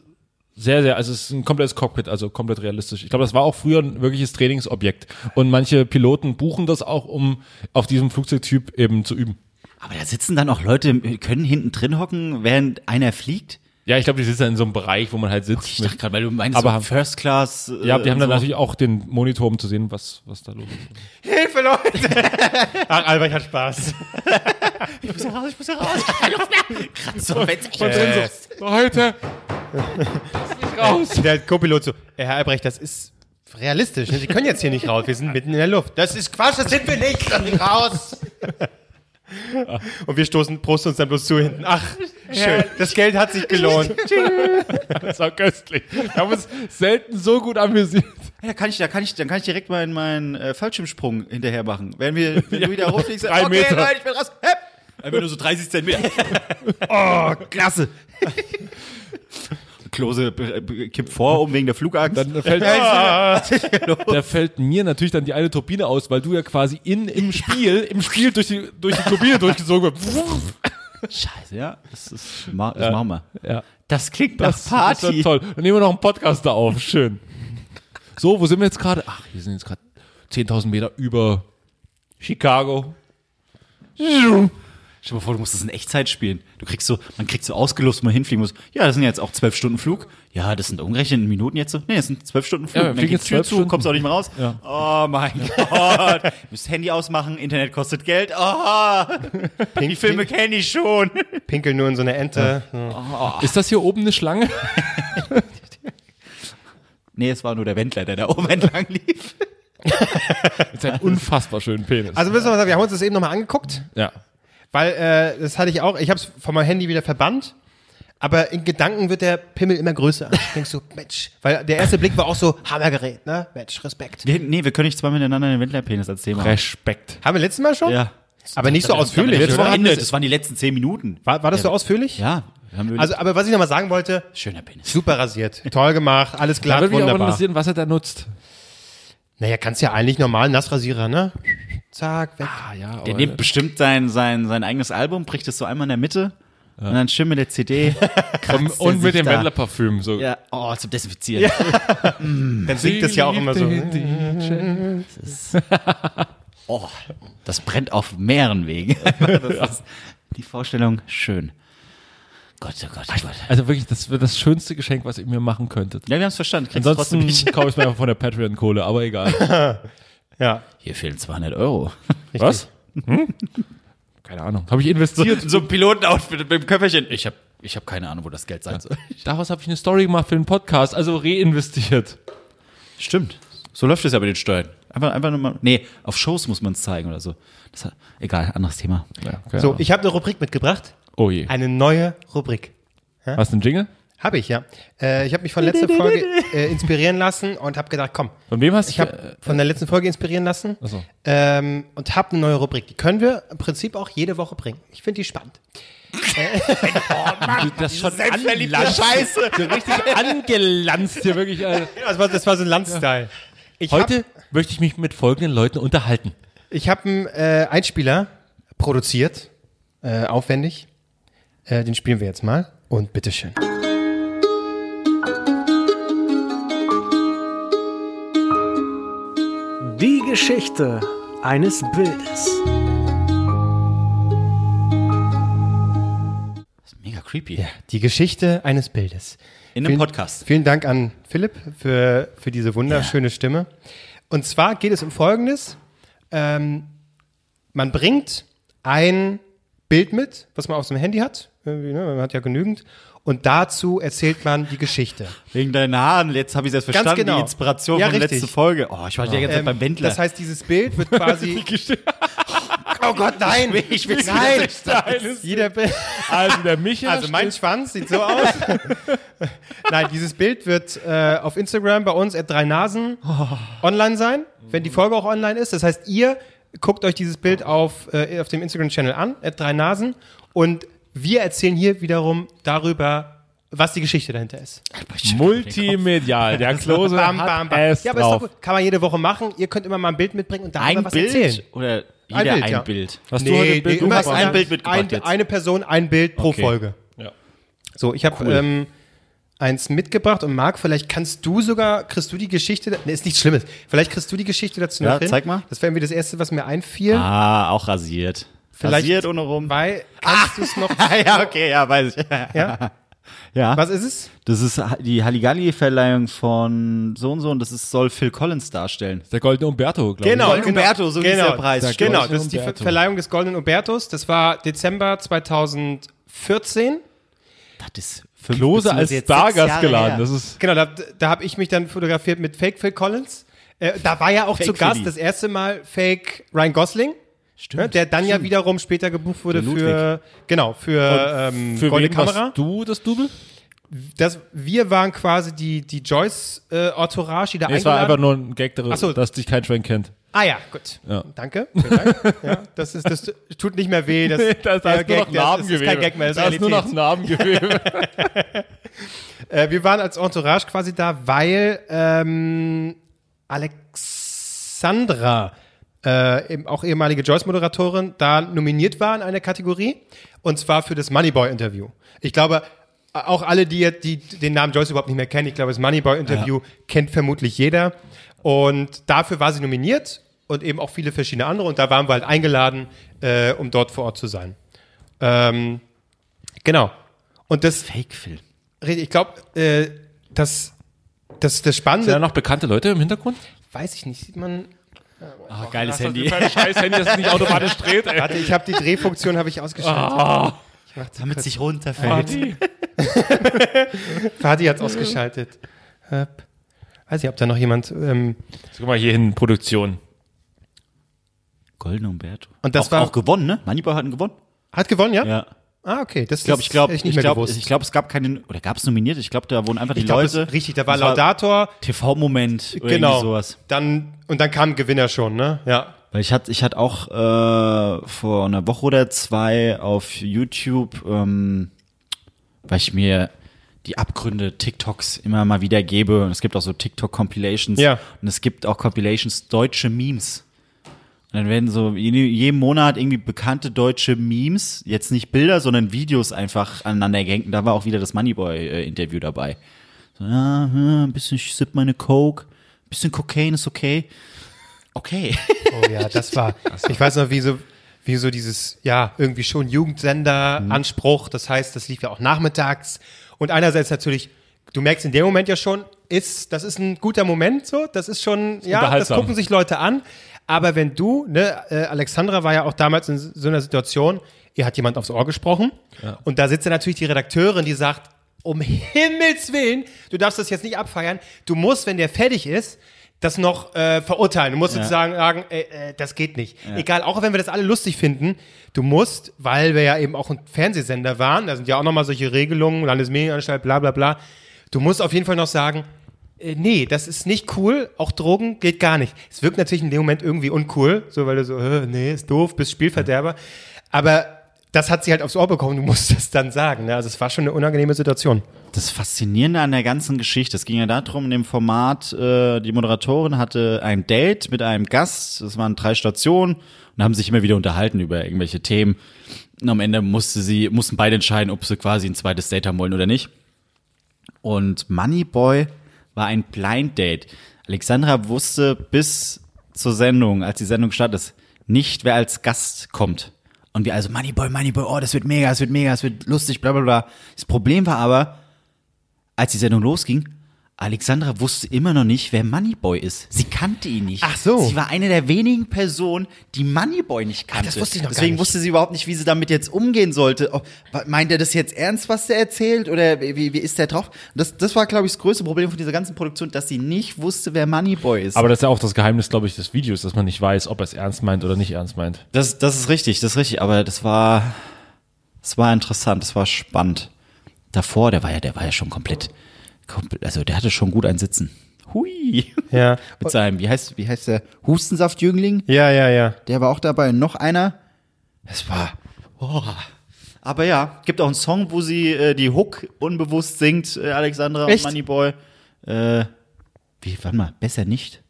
sehr, sehr, also es ist ein komplettes Cockpit, also komplett realistisch. Ich glaube, das war auch früher ein wirkliches Trainingsobjekt. Und manche Piloten buchen das auch, um auf diesem Flugzeugtyp eben zu üben. Aber da sitzen dann auch Leute, können hinten drin hocken, während einer fliegt. Ja, ich glaube, die sitzen in so einem Bereich, wo man halt sitzt. Ich dachte gerade, weil du meinst, Aber so haben- First Class. Äh, ja, die haben dann so. natürlich auch den Monitor, um zu sehen, was, was da los ist. Hilfe, Leute! Ach, Albrecht hat Spaß. Ich muss raus, ich muss raus. Keine Luft mehr. Kratzt so, wenn's echt ist. so, Leute, nicht raus. Der Co-Pilot so, äh, Herr Albrecht, das ist realistisch. Ne? Sie können jetzt hier nicht raus, wir sind mitten in der Luft. Das ist Quatsch, das sind wir nicht, lass mich raus. Und wir stoßen, prosten uns dann bloß zu hinten. Ach, schön, das Geld hat sich gelohnt. Das war köstlich. Wir haben uns selten so gut amüsiert. Ja, da kann ich, da kann ich, dann kann ich direkt meinen, meinen äh, Fallschirmsprung hinterher machen. Wenn wir, wenn du wieder rumfliegst, drei okay, Meter. Leute, ich bin raus. Hepp. Einfach nur so 30 Zentimeter. oh, klasse. Klose kippt vor, um wegen der Flugangst. Dann fällt, da fällt mir natürlich dann die eine Turbine aus, weil du ja quasi in, im Spiel, im Spiel durch die, durch die Turbine durchgezogen wirst. Scheiße, ja. Das, ist, das machen wir. Ja, Das klingt das, nach das Party. ist toll. Dann nehmen wir noch einen Podcast da auf. Schön. So, wo sind wir jetzt gerade? Ach, wir sind jetzt gerade 10.000 Meter über Chicago. Stell dir mal vor, du musst das in Echtzeit spielen. Du kriegst so, man kriegt so ausgelost, wo man hinfliegen muss. Ja, das sind jetzt auch zwölf Stunden Flug. Ja, das sind umgerechnet in Minuten jetzt so. Nee, das sind zwölf Stunden Flug. Ja, wir Und fliegen geht jetzt Tür 12 zu, kommst auch nicht mehr raus. Ja. Oh mein Gott. Du musst Handy ausmachen, Internet kostet Geld. Oh, die Filme kenne ich schon. Pinkel nur in so eine Ente. Ist das hier oben eine Schlange? Nee, es war nur der Wendler, der da oben entlang lief. Das ist ein unfassbar schönen Penis. Also, wissen wir, was, wir haben uns das eben nochmal angeguckt, ja. Weil äh, das hatte ich auch, ich habe es von meinem Handy wieder verbannt. Aber in Gedanken wird der Pimmel immer größer. Denkst du, Mensch, weil der erste Blick war auch so, Hammergerät, ne? Mensch, Respekt. Wir, nee, wir können nicht zwei miteinander den Wendler-Penis als Thema. Respekt. Haben wir letztes Mal schon? Ja. Aber nicht so ausführlich, Das, war Ende, das waren die letzten zehn Minuten. War, war das so ausführlich? Ja. Also, aber was ich nochmal sagen wollte, schöner Penis. super rasiert, toll gemacht, alles Da glatt, würde mich auch wunderbar. interessieren, was er da nutzt. Naja, kannst ja eigentlich normal Nassrasierer, ne? Zack, weg. Ah, ja, Der nimmt bestimmt sein, sein, sein eigenes Album, bricht es so einmal in der Mitte und dann schön mit der CD. und, und mit dem. Wendler-Parfüm. So. Ja, oh, zum Desinfizieren. Dann singt das ja auch immer so. Oh, das brennt auf mehreren Wegen. Das ist die Vorstellung schön. Gott, oh Gott, oh Gott. Also wirklich, das wäre das schönste Geschenk, was ihr mir machen könntet. Ja, wir haben es verstanden. Ansonsten kaufe ich mir einfach von der Patreon-Kohle, aber egal. Ja. Hier fehlen 200 Euro. Was? Hm? Keine Ahnung. Habe ich investiert. So ein Pilotenoutfit mit dem Köfferchen. Ich habe ich hab keine Ahnung, wo das Geld sein soll. Daraus habe ich eine Story gemacht für den Podcast, also reinvestiert. Stimmt. So läuft es ja bei den Steuern. Einfach, einfach nur mal. Nee, auf Shows muss man es zeigen oder so. Das, hat- egal, anderes Thema. Ja, keine So, Ahnung. ich habe eine Rubrik mitgebracht. oh je. Eine neue Rubrik. Hast du einen Jingle? Habe ich, ja. Äh, ich habe mich von letzter Folge äh, inspirieren lassen und habe gedacht, komm, Von wem hast du? ich habe von der letzten Folge inspirieren lassen Ach so. ähm, und habe eine neue Rubrik. Die können wir im Prinzip auch jede Woche bringen. Ich finde die spannend. das schon Scheiße. So richtig angelanzt hier wirklich. Äh. Das war, das war so ein Landstyle. Ich Heute habe möchte ich mich mit folgenden Leuten unterhalten. ich hab einen äh, Einspieler produziert, äh, aufwendig. Äh, den spielen wir jetzt mal. Und bitteschön. Die Geschichte eines Bildes. Das ist mega creepy. Ja, die Geschichte eines Bildes. In einem Vielen- Podcast. Vielen Dank an Philipp für, für diese wunderschöne Stimme. Und zwar geht es um Folgendes. Ähm, man bringt ein Bild mit, was man auf seinem Handy hat. Ne? Man hat ja genügend. Und dazu erzählt man die Geschichte. Wegen deinen Haaren, jetzt habe ich es Ganz verstanden, genau. die Inspiration Ja, von der richtig. letzten Folge. Oh, ich war die ganze Zeit Ähm, beim Wendler. Das heißt, dieses Bild wird quasi. oh Gott, nein! Ich will nein! Jeder Bild. Also der Micha. Also mein Schwanz sieht so aus. Nein, dieses Bild wird äh, auf Instagram bei uns at drei Nasen online sein, wenn die Folge auch online ist. Das heißt, ihr guckt euch dieses Bild auf, äh, auf dem Instagram-Channel an, at drei Nasen, und wir erzählen hier wiederum darüber, was die Geschichte dahinter ist. Multimedial. Der Klose Bam, bam, bam. es Ja, aber ist doch drauf. gut. Kann man jede Woche machen. Ihr könnt immer mal ein Bild mitbringen und darüber ein was Bild erzählen. oder jeder Ein ein Bild, Bild? ja. Hast du heute ein Bild immer hast ein Bild mitgebracht ein, jetzt. Eine Person, ein Bild pro Okay. Folge. Ja. So, ich habe ähm, eins mitgebracht und Marc, vielleicht kannst du sogar, kriegst du die Geschichte, ne, ist nichts Schlimmes, vielleicht kriegst du die Geschichte dazu Ja, noch hin. zeig mal. Das wäre irgendwie das Erste, was mir einfiel. Ah, auch rasiert. Vielleicht- rasiert ohne rum. Weil, kannst du es noch, ja, okay, ja, weiß ich. ja? Ja, Was ist es? das ist die Halligalli-Verleihung von so und so und das ist, soll Phil Collins darstellen. Der goldene Umberto, glaube Genau, Golden Umberto, so hieß genau, der Preis. Der Genau, das ist die Umberto. Verleihung des Goldenen Umbertos. Das war Dezember 2014. Das ist ich. fünf, Klose als Stargast geladen. her. Das ist Genau, da, da habe ich mich dann fotografiert mit Fake Phil Collins. Äh, da war ja auch Fake zu Gast Philly. das erste Mal Fake Ryan Gosling. Stimmt. Ne, der dann ja wiederum später gebucht wurde für, genau, für, ähm, für Goldene Kamera. du das Double? Das, wir waren quasi die, die Joyce-Entourage, die da Nee, es war einfach nur ein Gag, darüber, Ach so. dass dich kein Schwein kennt. Ah ja, gut. Ja. Danke. Dank. ja, das, ist, das tut nicht mehr weh. Das, Das der heißt nur noch der- das ist kein Gag mehr, das ist Da ist nur noch. Narbengewebe. Äh, wir waren als Entourage quasi da, weil ähm, Alexandra, äh, auch ehemalige Joyce-Moderatorin, da nominiert war in einer Kategorie. Und zwar für das Moneyboy-Interview. Ich glaube, auch alle, die, die den Namen Joyce überhaupt nicht mehr kennen, ich glaube, das Moneyboy-Interview kennt vermutlich jeder. Und dafür war sie nominiert und eben auch viele verschiedene andere. Und da waren wir halt eingeladen, äh, um dort vor Ort zu sein. Ähm, genau. Und das, Fake Phil. Richtig, ich glaube, äh, das, das, das Spannende, Sind da noch bekannte Leute im Hintergrund? weiß ich nicht, sieht man. Ah, geiles Handy. Scheiß Handy, das nicht automatisch dreht, ey. Warte, ich habe die Drehfunktion habe ich ausgeschaltet. Ah. Damit es sich runterfällt. Fadi hat's ausgeschaltet. Hab. Weiß ich, ob da noch jemand. Ähm, Guck mal hier hin, Produktion. Golden Umberto. Und das auch, war- auch gewonnen, ne? Moneyboy hat ihn gewonnen. hat gewonnen, ja? Ja. Ah, okay. Das Ich glaube, ich das glaube, hätte ich nicht mehr glaube, gewusst. ich glaube, es gab keine, oder gab es nominiert? Ich glaube, da wurden einfach die Ich glaube, Leute. richtig, da war Laudator. TV-Moment oder Genau. sowas. Dann, und dann kam Gewinner schon, ne? Ja. Weil ich hatte, ich hatte auch äh, vor einer Woche oder zwei auf YouTube, ähm, weil ich mir die Abgründe TikToks immer mal wieder gebe. Und es gibt auch so TikTok-Compilations. Ja. Und es gibt auch Compilations deutsche Memes. Und dann werden so je- jeden Monat irgendwie bekannte deutsche Memes, jetzt nicht Bilder, sondern Videos einfach aneinander gehängt. Und da war auch wieder das Moneyboy-Interview dabei. So, ja, ja, ein bisschen, ich sipp meine Coke, ein bisschen Cocaine ist okay. Okay. Oh ja, das war. ich weiß noch, wie so, wie so dieses, ja, irgendwie schon Jugendsender-Anspruch. Das heißt, das lief ja auch nachmittags. Und einerseits natürlich, du merkst in dem Moment ja schon, ist, das ist ein guter Moment so, das ist schon, ja, das gucken sich Leute an. Aber wenn du, ne, äh, Alexandra war ja auch damals in so einer Situation, ihr hat jemand aufs Ohr gesprochen und da sitzt ja natürlich die Redakteurin, die sagt, um Himmels Willen, du darfst das jetzt nicht abfeiern, du musst, wenn der fertig ist, das noch äh, verurteilen. Du musst sozusagen sagen, äh, äh, das geht nicht. Egal, auch wenn wir das alle lustig finden, du musst, weil wir ja eben auch ein Fernsehsender waren, da sind ja auch nochmal solche Regelungen, Landesmedienanstalt, bla bla bla, du musst auf jeden Fall noch sagen, äh, nee, das ist nicht cool, auch Drogen geht gar nicht. Es wirkt natürlich in dem Moment irgendwie uncool, so weil du so, äh, nee, ist doof, bist Spielverderber. Aber das hat sie halt aufs Ohr bekommen, du musst das dann sagen. Ne? Also es war schon eine unangenehme Situation. Das Faszinierende an der ganzen Geschichte, es ging ja darum, in dem Format, äh, die Moderatorin hatte ein Date mit einem Gast, es waren drei Stationen und haben sich immer wieder unterhalten über irgendwelche Themen. Und am Ende musste sie, mussten beide entscheiden, ob sie quasi ein zweites Date haben wollen oder nicht. Und Moneyboy war ein Blind Date. Alexandra wusste bis zur Sendung, als die Sendung startet, ist, nicht, wer als Gast kommt. Und wir also, Moneyboy, Moneyboy, oh, das wird mega, das wird mega, das wird lustig, bla bla bla. Das Problem war aber, als die Sendung losging, Alexandra wusste immer noch nicht, wer Moneyboy ist. Sie kannte ihn nicht. Ach so. Sie war eine der wenigen Personen, die Moneyboy nicht kannte. das wusste ich noch gar Deswegen wusste sie überhaupt nicht, wie sie damit jetzt umgehen sollte. Oh, meint er das jetzt ernst, was der erzählt? Oder wie, wie ist der drauf? Das, das war, glaube ich, das größte Problem von dieser ganzen Produktion, dass sie nicht wusste, wer Moneyboy ist. Aber das ist ja auch das Geheimnis, glaube ich, des Videos, dass man nicht weiß, ob er es ernst meint oder nicht ernst meint. Das, das ist richtig, das ist richtig, aber das war, das war interessant, das war spannend. Davor, der war ja, der war ja schon komplett also der hatte schon gut ein Sitzen. Hui. Ja. Mit seinem, wie heißt, wie heißt der? Hustensaftjüngling? Ja, ja, ja. Der war auch dabei. Noch einer. Es war, oh. Aber ja, gibt auch einen Song, wo sie äh, die Hook unbewusst singt, äh, Alexandra Echt? und Moneyboy. Äh, wie, warte mal, besser nicht.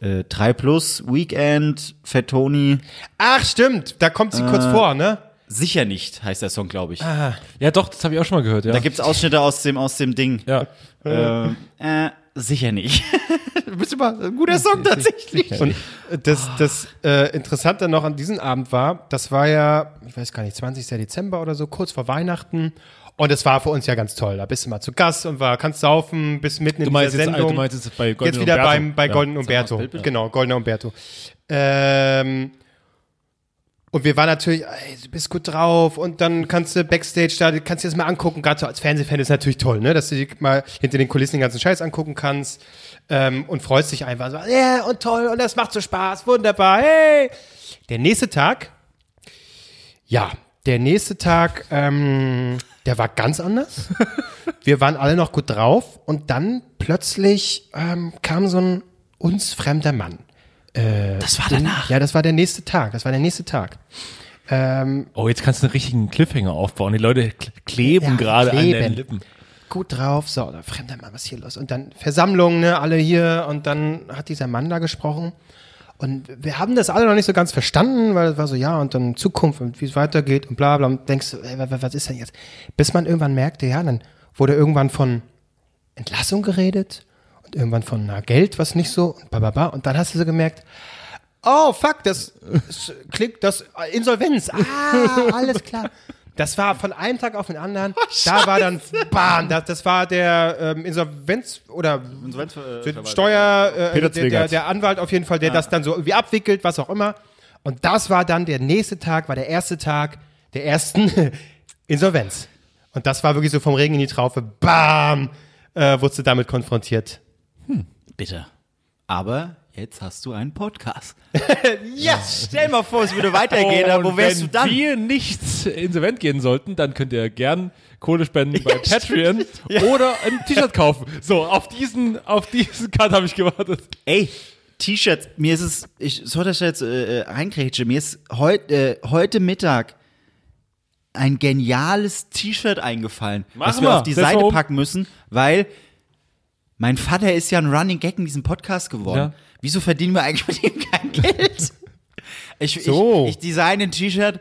Äh, 3 Plus, Weekend, Fat Tony. Ach, stimmt, da kommt sie kurz Äh, vor, ne? Sicher nicht, heißt der Song, glaube ich. Ja, doch, das habe ich auch schon mal gehört, ja. Da gibt's Ausschnitte aus dem, aus dem Ding. ja. Ähm, äh, sicher nicht. du bist immer ein guter Song tatsächlich. Und äh, das, das äh, Interessante noch an diesem Abend war, das war ja, ich weiß gar nicht, 20. Dezember oder so, kurz vor Weihnachten. Und es war für uns ja ganz toll. Da bist du mal zu Gast und war, kannst saufen, bist mitten in Du meinst, dieser jetzt, Sendung. du meinst jetzt bei Golden Jetzt wieder Umberto. beim, bei Ja. Golden mal Umberto. Bild. Genau, Goldener Umberto. Ähm, und wir waren natürlich, ey, du bist gut drauf und dann kannst du Backstage da, kannst dir das mal angucken. Gerade so als Fernsehfan ist natürlich toll, ne? Dass du dir mal hinter den Kulissen den ganzen Scheiß angucken kannst ähm, und freust dich einfach so, ja, und toll und das macht so Spaß, wunderbar, hey! Der nächste Tag, ja, der nächste Tag, ähm, der war ganz anders. Wir waren alle noch gut drauf und dann plötzlich ähm, kam so ein uns fremder Mann. Das war danach. Ja, das war der nächste Tag. Das war der nächste Tag. Oh, jetzt kannst du einen richtigen Cliffhanger aufbauen. Die Leute kl- kleben Ja, gerade an den Lippen. Gut drauf. So, der fremder Mann, was ist hier los? Und dann Versammlung, ne, alle hier. Und dann hat dieser Mann da gesprochen. Und wir haben das alle noch nicht so ganz verstanden, weil es war so, ja, und dann Zukunft und wie es weitergeht und bla bla. Und denkst du, ey, wa- wa- was ist denn jetzt? Bis man irgendwann merkte, ja, dann wurde irgendwann von Entlassung geredet und irgendwann von na, Geld, was nicht so und bababa. Und dann hast du so gemerkt, oh fuck, das, das klingt, das Insolvenz. Ah, alles klar. Das war von einem Tag auf den anderen. da war dann, bam, das, das war der ähm, Insolvenz oder Steuer, äh, Peter der, der, Zwegert. der Anwalt auf jeden Fall, der das dann so irgendwie abwickelt, was auch immer. Und das war dann der nächste Tag, war der erste Tag der ersten Insolvenz. Und das war wirklich so vom Regen in die Traufe, bam, äh, wurdest du damit konfrontiert. Bitte. Aber jetzt hast du einen Podcast. yes! Stell mal vor, es würde weitergehen, aber wo wärst wenn du dann? wir nicht insolvent gehen sollten, dann könnt ihr gern Kohle spenden bei Patreon oder ein T-Shirt kaufen. So, auf diesen, auf diesen Cut habe ich gewartet. Ey, T-Shirts, mir ist es, ich sollte das jetzt äh, äh, mir ist heut, äh, heute Mittag ein geniales T-Shirt eingefallen, Mach was wir mal, auf die setz mal Seite um. packen müssen, weil mein Vater ist ja ein Running Gag in diesem Podcast geworden. Ja. Wieso verdienen wir eigentlich mit ihm kein Geld? Ich, So. ich, ich design ein T-Shirt,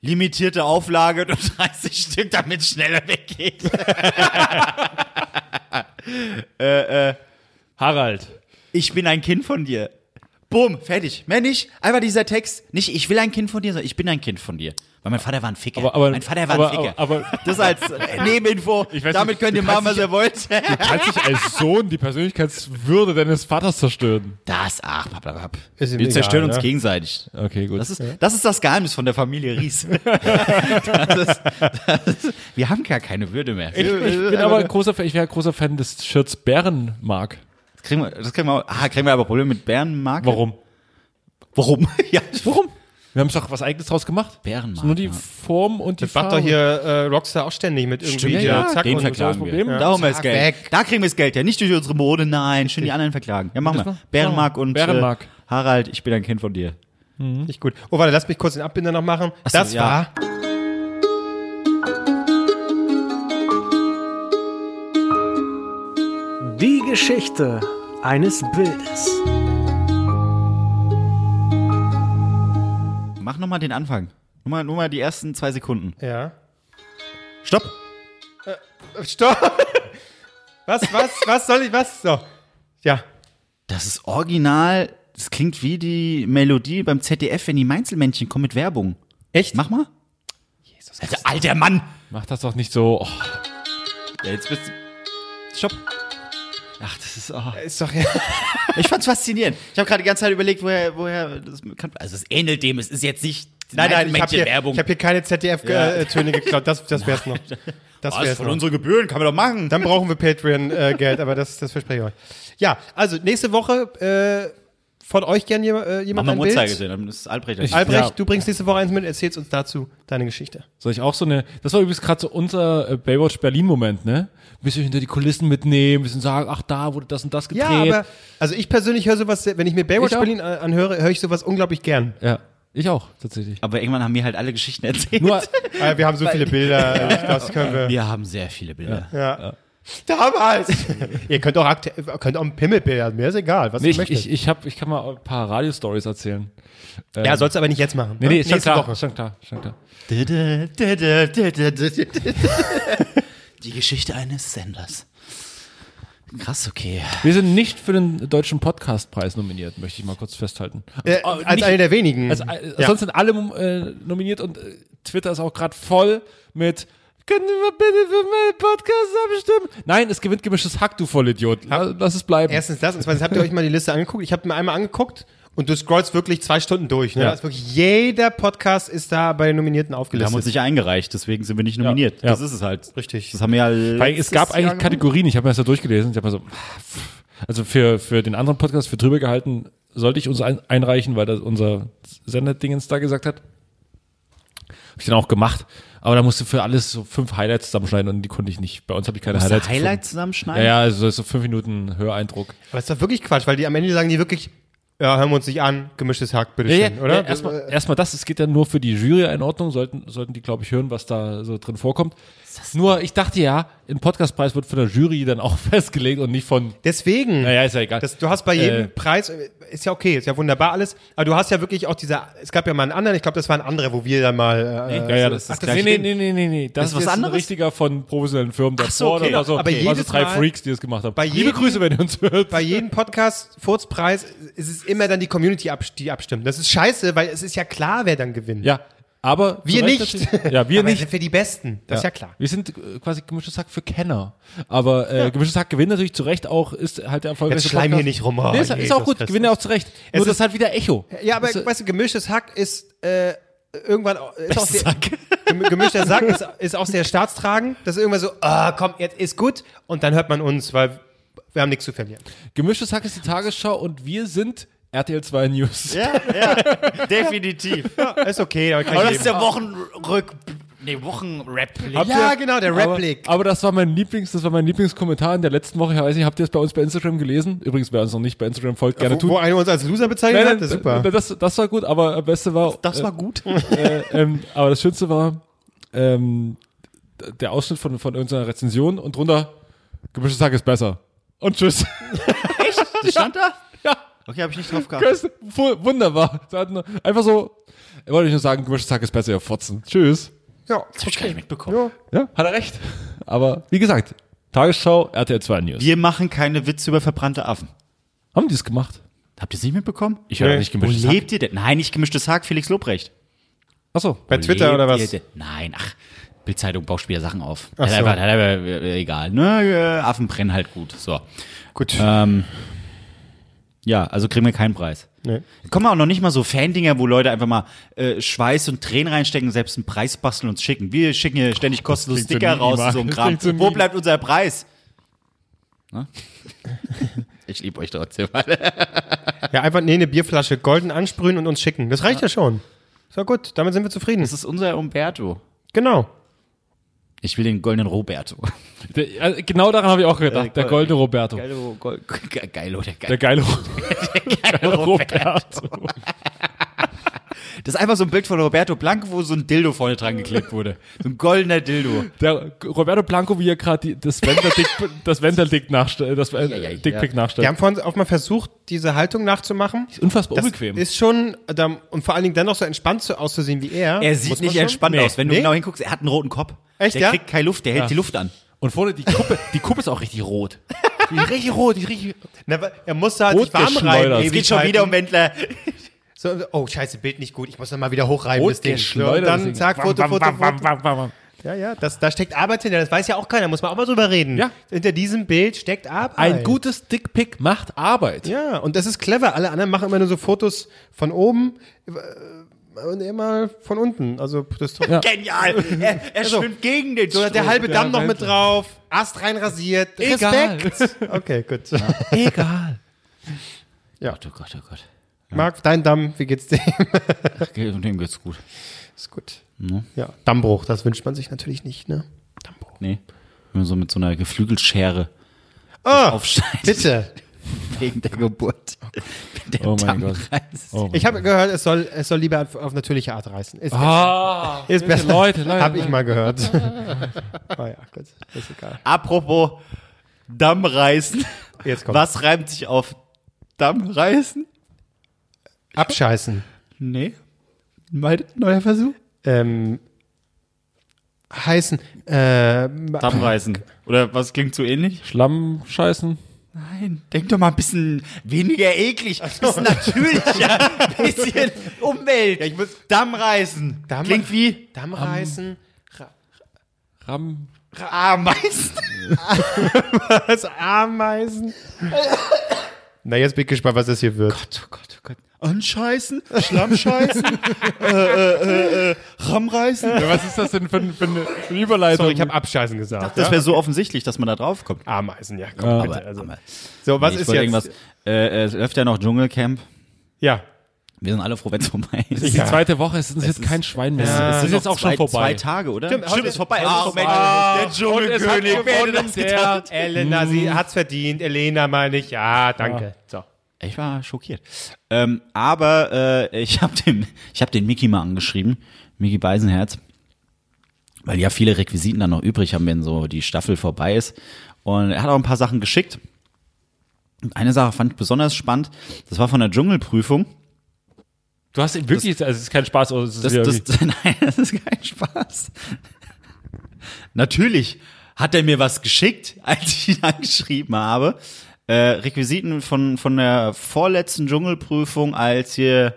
limitierte Auflage, nur 30 Stück, damit es schneller weggeht. Harald. Ich bin ein Kind von dir. Bumm, fertig. Mehr nicht. Einfach dieser Text. Nicht, ich will ein Kind von dir, sondern ich bin ein Kind von dir. Weil mein Vater war ein Ficker. Aber- aber- mein Vater war aber- ein Ficker. aber- aber- das als äh, Nebeninfo. Ich weiß Damit nicht, könnt ihr machen, was ihr wollt. Du kannst dich als Sohn die Persönlichkeitswürde deines Vaters zerstören. Das, ach, blablabla. Ist Wir egal, zerstören uns ne? gegenseitig. Okay, gut. Das ist, das ist das Geheimnis von der Familie Ries. das ist, das ist, wir haben gar keine Würde mehr. ich, ich bin aber ein großer Fan, ich wäre ein großer Fan des Shirts Bärenmark. Das kriegen wir, das kriegen wir, ah, kriegen wir aber Probleme mit Bärenmarke. Warum? Warum? ja, Warum? Wir haben doch was eigenes draus gemacht. Bärenmark, Nur die. Form und die Das macht Farbe. doch hier äh, Rockstar auch ständig mit irgendwie Stimmt, ja, Zack den und verklagen so. wir. Problem. Ja. Da holen wir das Zack, Geld. weg. Da kriegen wir das Geld, ja. Nicht durch unsere Mode, nein. Schön die anderen verklagen. Ja, machen Das wir. Bärenmark und Bärenmark. Äh, Harald, ich bin ein Kind von dir. Nicht gut. Oh, warte, lass mich kurz den Abbinder noch machen. so, das ja. war Geschichte eines Bildes. Mach nochmal den Anfang. Nur mal, nur mal die ersten zwei Sekunden. Ja. Stopp. Stopp! Was, was, was soll ich, was? So. Ja. Das ist original. Das klingt wie die Melodie beim ZDF, wenn die Mainzelmännchen kommen mit Werbung. Echt? Mach mal. Jesus, alter, alter Mann. Mach das doch nicht so. Oh, Ja, jetzt bist du. Stopp. Ach, das ist. Oh. Ist doch ja. Ich fand's faszinierend. Ich habe gerade die ganze Zeit überlegt, woher, woher das kann. Also es ähnelt dem. Es ist jetzt nicht. Nein, nein, ich habe hier, ich hab hier keine ZDF-Töne geklaut. Das, das wär's noch. Das Was wär's von noch. unseren Gebühren kann man doch machen. Dann brauchen wir Patreon-Geld, aber das, das verspreche ich euch. Ja, also nächste Woche äh, von euch gern jemand, äh, Mach jemand mal ein Bild. Uhrzeigersinn, dann ist Albrecht. Ich- Albrecht, Ja. du bringst nächste Woche eins mit, erzählst uns dazu deine Geschichte. Soll ich auch so eine. Das war übrigens gerade so unser äh, Baywatch Berlin-Moment, ne? Ein bisschen hinter die Kulissen mitnehmen, ein bisschen sagen, ach, da wurde das und das gedreht. Ja, aber also ich persönlich höre sowas, wenn ich mir Baywatch Ich. Berlin an- anhöre, höre ich sowas unglaublich gern. Ja, ich auch, tatsächlich. Aber irgendwann haben wir halt alle Geschichten erzählt. Nur, Äh, wir haben so viele Bilder, das können wir. wir haben sehr viele Bilder. Ja. Damals! Ihr könnt auch, könnt auch ein Pimmelbild haben, mir ist egal, was nee, ich, ich, ich, hab, ich kann mal ein paar Radio-Stories erzählen. Ähm, ja, sollst du aber nicht jetzt machen. Nee, nee, ist schon Nächste klar, Woche. schon klar, schon klar. Die Geschichte eines Senders. Krass, okay. Wir sind nicht für den deutschen Podcastpreis nominiert, möchte ich mal kurz festhalten. Äh, Oh, als nicht- einer der wenigen. Also, äh, Ja. Sonst sind alle äh, nominiert und äh, Twitter ist auch gerade voll mit können wir bitte für meinen Podcast abstimmen? Nein, es gewinnt gemischtes Hack, du Vollidiot. Lass, lass es bleiben. Erstens das und zweitens habt ihr euch mal die Liste angeguckt. Ich habe mir einmal angeguckt und du scrollst wirklich zwei Stunden durch. Ne? Ja. Wirklich jeder Podcast ist da bei den Nominierten Wir haben aufgelistet. uns nicht eingereicht, deswegen sind wir nicht nominiert. ja. Das ist es halt. Richtig. Das haben wir ja Weil es gab eigentlich. Kategorien, ich habe mir das ja durchgelesen. Ich habe mir so, also für, für den anderen Podcast, für drüber gehalten, sollte ich uns ein, einreichen, weil das unser Senderdingens da gesagt hat. Habe ich dann auch gemacht. Aber da musst du für alles so fünf Highlights zusammenschneiden und die konnte ich nicht. Bei uns habe ich keine Highlights. Highlights zusammenschneiden? Ja, ja, also so fünf Minuten Höreindruck. Aber das ist doch wirklich Quatsch, weil die am Ende sagen die wirklich, ja, hören wir uns nicht an, gemischtes Hack, bitteschön, oder? Ja, erstmal, erstmal das, es geht ja nur für die Jury-Einordnung, sollten, sollten die, glaube ich, hören, was da so drin vorkommt. Nur, ich dachte ja, ein Podcastpreis wird von der Jury dann auch festgelegt und nicht von, Deswegen. naja, ist ja egal. Das, du hast bei jedem Äh, Preis, äh, ist ja okay, ist ja wunderbar alles, aber du hast ja wirklich auch dieser, es gab ja mal einen anderen, ich glaube, das war ein anderer, wo wir dann mal, äh, ja, ja, das, Ach, ist das nee, nee, nee, nee, nee, nee. Das, ist was ist ein anderes? richtiger von professionellen Firmen davor. so, okay. war so, Aber war so jedes drei Mal- Freaks, die das gemacht haben. bei Liebe jedem- Grüße, wenn ihr uns hört. bei jedem Podcast Furzpreis ist es immer dann die Community, abs- die abstimmt. Das ist scheiße, weil es ist ja klar, wer dann gewinnt. ja, aber Wir nicht. Ja, wir aber nicht. sind wir die Besten. Das ist ja klar. Wir sind äh, quasi gemischtes Hack für Kenner. Aber äh, gemischtes Hack gewinnt natürlich zu Recht auch, ist halt der erfolgreichste Jetzt schleim hier Podcast. nicht rum. Oh, nee, ist, ist Jesus auch gut, Christus. gewinnt ja auch zu Recht. Es Nur das ist- halt wieder Echo. Ja, aber Das, weißt du, gemischtes Hack ist äh, irgendwann ist auch sehr, Sack. gem- gemischter Sack ist, ist auch sehr staatstragend. Das ist irgendwann so, ah, komm, jetzt ist gut und dann hört man uns, weil wir haben nichts zu verlieren. Gemischtes Hack ist die Tagesschau und wir sind RTL 2 News. Ja, ja, definitiv. Ja, ist okay, aber kann Aber das ist der Wochenrück... Nee, Wochenrap. Ja, genau, der aber, Rap-Blick. aber das war mein Lieblings, das war mein Lieblingskommentar in der letzten Woche. Ich weiß nicht, habt ihr das bei uns bei Instagram gelesen? Übrigens, wer uns noch nicht bei Instagram folgt, gerne Wo, tun. wo einer uns als Loser bezeichnet hat, das ist super. äh, Das, das war gut, aber das Beste war. Das war gut. äh, ähm, aber das Schönste war ähm, der Ausschnitt von, von irgendeiner Rezension und drunter gemischtes Tag ist besser. Und tschüss. Das stand da? Okay, habe ich nicht drauf gehabt. das ist wu- wunderbar. Einfach so, wollte ich nur sagen, gemischtes Tag ist besser, ihr Fotzen. Tschüss. Ja, Das habe ich gar nicht mitbekommen. ja. Ja, hat er recht. Aber wie gesagt, Tagesschau, RTL 2 News. Wir machen keine Witze über verbrannte Affen. Haben die es gemacht? Habt ihr es nicht mitbekommen? Ich höre Nee. nicht Wo gemischtes Hack. lebt ihr denn? Nein, nicht gemischtes Hack, Felix Lobrecht. Achso. Bei Wo Twitter oder was? Nein, ach, Bildzeitung bauscht wieder Sachen auf. Ach so. einfach, äh, egal. Ne, äh, Affen brennen halt gut. So. Gut. Ähm, ja, also kriegen wir keinen Preis. Nee. Kommen auch noch nicht mal so Fan-Dinger, wo Leute einfach mal äh, Schweiß und Tränen reinstecken, selbst einen Preis basteln und uns schicken. Wir schicken hier ständig kostenlos klingt so Sticker nie, raus und so ein Kram. so Wo bleibt unser Preis? Ne? ich liebe euch trotzdem. Ja, einfach nee, eine Bierflasche golden ansprühen und uns schicken. Das reicht ja, schon. Ist ja gut, damit sind wir zufrieden. Das ist unser Umberto. Genau. Ich will den goldenen Roberto. Der, äh, genau daran habe ich auch gedacht. Der goldene Roberto. Geilo, Gold, ge- geilo, der Der geil. geile, geile Roberto. Das ist einfach so ein Bild von Roberto Blanco, wo so ein Dildo vorne dran geklebt wurde. So ein goldener Dildo. Der Roberto Blanco, wie er gerade das Wendler-Dick das -Dick nachstellt, das äh, ja, ja. Dickpick Wir nachstellt. haben vorhin auch mal versucht, diese Haltung nachzumachen. Unfassbar Das unbequem. ist schon, da- und vor allen Dingen dennoch so entspannt zu, auszusehen wie er. Er sieht nicht entspannt Nee. aus. Wenn du Nee? genau hinguckst, er hat einen roten Kopf. Echt, der ja? kriegt keine Luft, der hält Ja. die Luft an. Und vorne die Kuppe, die Kuppe ist auch richtig rot. Die ist richtig rot, die ist richtig. Na, er muss da halt Rot warm geschleudert. reiben. Es geht schon wieder um Wendler. So, oh, scheiße, Bild nicht gut. Ich muss dann mal wieder hochreiben, das Ding. So, und dann zack, Foto, Foto, Foto. Ja, ja, das, da steckt Arbeit hinter. Das weiß ja auch keiner. Muss man auch mal drüber reden. Ja. Hinter diesem Bild steckt Arbeit. Ein gutes Dickpick macht Arbeit. Ja, und das ist clever. Alle anderen machen immer nur so Fotos von oben und immer von unten. Also das ist Ja. Genial. Er, er Also, schwimmt gegen den Strom. der halbe Ja, Damm noch mit drauf, Ast rein rasiert. Egal. Respekt. Okay, gut. Egal. Oh Gott, oh Gott, oh Gott. Marc, dein Damm, wie geht's dir? Okay, dem geht's gut. ist gut. Ne? Ja, Dammbruch, das wünscht man sich natürlich nicht, ne? Dammbruch. Nee. Wenn man so mit so einer Geflügelschere Oh, aufschneidet bitte. Wegen der Geburt. Der Oh mein Gott. Oh. Ich habe gehört, es soll, es soll lieber auf, auf natürliche Art reißen. Ist, Ah, ist besser. Leute, Leute. Habe ich mal gehört. oh ja, gut, ist egal. Apropos Damm reißen. Jetzt kommt Was reimt sich auf Damm reißen? Abscheißen. Nee. Mein neuer Versuch? Ähm, heißen. Äh, Damm reißen. Oder was klingt so ähnlich? Schlamm scheißen. Nein, denk doch mal ein bisschen weniger eklig, ein bisschen natürlicher, ein bisschen Umwelt. ich muss- Damm reißen. Damm- Klingt wie Damm reißen. Ram. Ameisen. Was? Ameisen? Na, jetzt bin ich gespannt, was das hier wird. Oh Gott, oh Gott. Anscheißen, Schlammscheißen, äh, äh, äh, Rammreißen. Ja, was ist das denn für, für eine Überleitung? Sorry, ich habe Abscheißen gesagt. Das ja? wäre so offensichtlich, dass man da drauf kommt. Ameisen, ja, komm, Ja. bitte. Aber- Also. aber- So, was Nee, ist jetzt? Irgendwas, äh, es läuft ja noch Dschungelcamp. Ja. Wir sind alle froh, wenn es vorbei ist. Ist die zweite Woche, es ist jetzt kein Schwein mehr. Ja. es ist jetzt auch schon zwei, vorbei. Zwei Tage, oder? Stimmt, heute- ist vorbei. ist Mensch, vorbei. der Dschungelkönig. Elena, sie hat's verdient. Elena meine ich. Ja, danke. So. Ich war schockiert. Ähm, aber äh, ich habe den, ich hab den Mickey mal angeschrieben, Mickey Beisenherz, weil ja viele Requisiten dann noch übrig haben, wenn so die Staffel vorbei ist. Und er hat auch ein paar Sachen geschickt. Und eine Sache fand ich besonders spannend. Das war von der Dschungelprüfung. Du hast ihn wirklich, also es ist kein Spaß, oder es ist Das, das, nein, das ist kein Spaß. Natürlich hat er mir was geschickt, als ich ihn angeschrieben habe. Äh, Requisiten von, von der vorletzten Dschungelprüfung, als hier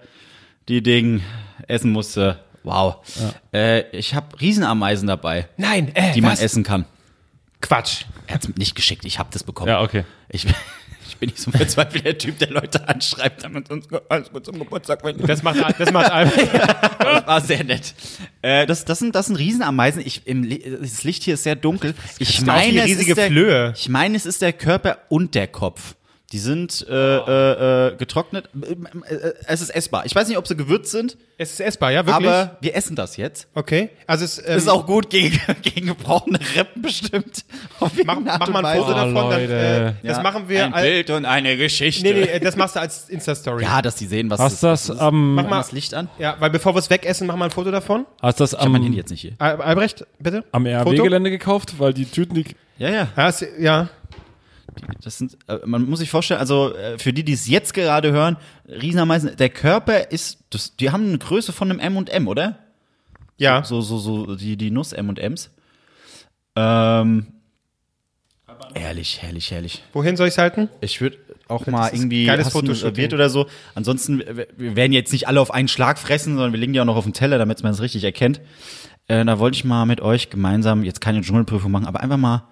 die Ding essen musste. Wow. Äh, ich habe Riesenameisen dabei, Nein, äh, die man was? essen kann. Quatsch. Er hat's nicht geschickt, ich habe das bekommen. ja, okay. Ich, ich bin nicht so verzweifelter Typ, der Leute anschreibt, damit uns alles gut zum Geburtstag wünschen. Das macht, das macht einfach. Das war sehr nett. Äh, das, das, sind, das sind Riesenameisen. Ich, im, das Licht hier ist sehr dunkel. Ich meine, riesige ist der, Flöhe. Ich meine, es ist der Körper und der Kopf. Die sind äh, äh, äh, getrocknet. Äh, äh, Es ist essbar. Ich weiß nicht, ob sie gewürzt sind, Es ist essbar, ja, wirklich? aber wir essen das jetzt. okay. Also es ähm, Das ist auch gut gegen, gegen gebrochene Rippen bestimmt. Auf Mach, mach mal ein Foto. Oh, davon. Dann, Leute. äh, das Ja, machen wir Ein als. Bild und eine Geschichte. Nee, nee, das machst du als Insta-Story. Ja, dass die sehen, was Hast das ist. am, Mach mal- das Licht an. Ja, weil bevor wir es wegessen, mach mal ein Foto davon. hast das Ich habe mein am, Handy jetzt nicht hier. Al Albrecht, bitte. am? RW-Gelände gekauft, weil die Tüten, die, Ja, ja. Ja, ja. Das sind, äh, man muss sich vorstellen, also äh, für die, die es jetzt gerade hören, Riesenameisen, der Körper ist, das, die haben eine Größe von einem M und M, oder? Ja. So, so, so, die, die Nuss M und M's. Ähm, herrlich, herrlich, herrlich. Wohin soll ich es halten? Ich würde auch mal ist irgendwie geiles du Fotoshooting. oder so. Ansonsten, wir wir werden jetzt nicht alle auf einen Schlag fressen, sondern wir legen die auch noch auf den Teller, damit man es richtig erkennt. Äh, da wollte ich mal mit euch gemeinsam jetzt keine Dschungelprüfung machen, aber einfach mal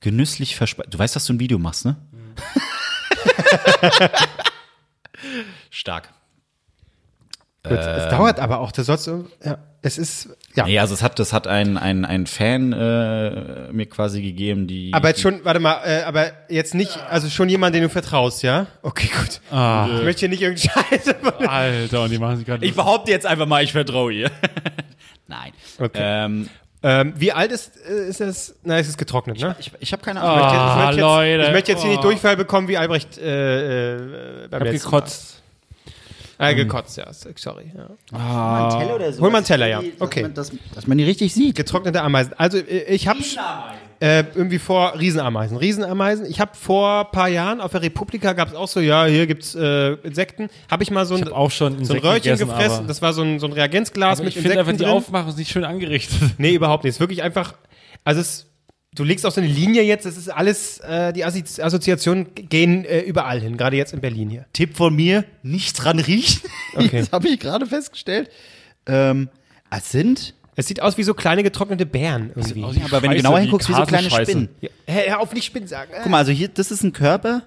genüsslich verspeisen. Du weißt, dass du ein Video machst, ne? Stark. Gut, es dauert aber auch. Das sollst du, ja, es ist, ja. Nee, also es hat, das hat ein, ein, ein Fan äh, mir quasi gegeben, die. Aber jetzt schon, warte mal, äh, aber jetzt nicht, also schon jemand, den du vertraust, ja? Okay, gut. Ich möchte hier nicht irgendeinen Scheiße. Alter, und die machen sich gerade. ich behaupte jetzt einfach mal, ich vertraue ihr. Nein. Okay. Ähm, ähm, wie alt ist, äh, ist es? Na, es ist getrocknet, ne? ich ich habe keine Ich Ahnung. möchte, jetzt, ich, Ah, möchte jetzt, Leute. ich möchte jetzt hier nicht Oh. Durchfall bekommen wie Albrecht äh, äh, beim hab letzten gekotzt. Mal. Äh, gekotzt, ja. Sorry. Ja. Mal einen Teller oder so. Hol mal einen Teller, ja. Dass Okay. man, dass, dass man die richtig sieht. Getrocknete Ameisen. Also äh, ich habe äh, irgendwie vor Riesenameisen. Riesenameisen. Ich habe vor ein paar Jahren auf der Republika gab es auch so, ja, hier gibt's äh, Insekten. Habe ich mal so ein, Ich auch schon so ein Insekten Röhrchen gegessen, gefressen. Das war so ein, so ein Reagenzglas Aber mit ich finde einfach, Insekten die drin. Aufmachung ist nicht schön angerichtet. Nee, überhaupt nicht. Es ist wirklich einfach, also es, du legst auch so eine Linie jetzt, das ist alles, äh, die Assozi Assoziationen gehen äh, überall hin, gerade jetzt in Berlin hier. Tipp von mir, nicht dran riechen. Okay. Das habe ich gerade festgestellt. Ähm, es sind, Es sieht aus wie so kleine getrocknete Beeren irgendwie. aus wie aber wenn du Scheiße, genauer wie hinguckst, wie so kleine Kasenscheiße. Spinnen. Ja, hör auf, nicht Spinnen sagen. Guck mal, also hier, das ist ein Körper.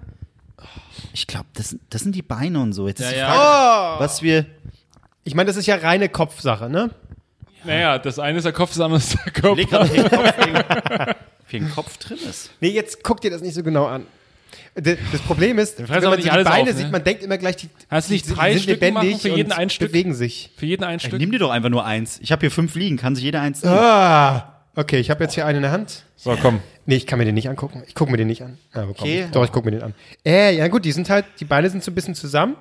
Ich glaube, das, das sind die Beine und so. Jetzt ist die ja. Frage, was wir. Ich meine, das ist ja reine Kopfsache, ne? Naja, das eine ist der Kopf, das andere ist der Körper. Leg den Kopf, wie ein Kopf drin ist. Nee, jetzt guck dir das nicht so genau an. Das Problem ist, wenn man die Beine auf, ne? sieht, man denkt immer gleich, die, Hast du nicht die drei sind Stück lebendig machen für jeden und ein Stück? bewegen sich. Für jeden ein Stück. Nimm dir doch einfach nur eins. Ich habe hier fünf liegen. Kann sich jeder eins nehmen? Ah, okay, ich habe jetzt hier einen in der Hand. So, komm. Nee, ich kann mir den nicht angucken. Ich gucke mir den nicht an. Komm, Okay. Doch, ich gucke mir den an. Äh, ja gut, die sind halt, die Beine sind so ein bisschen zusammen.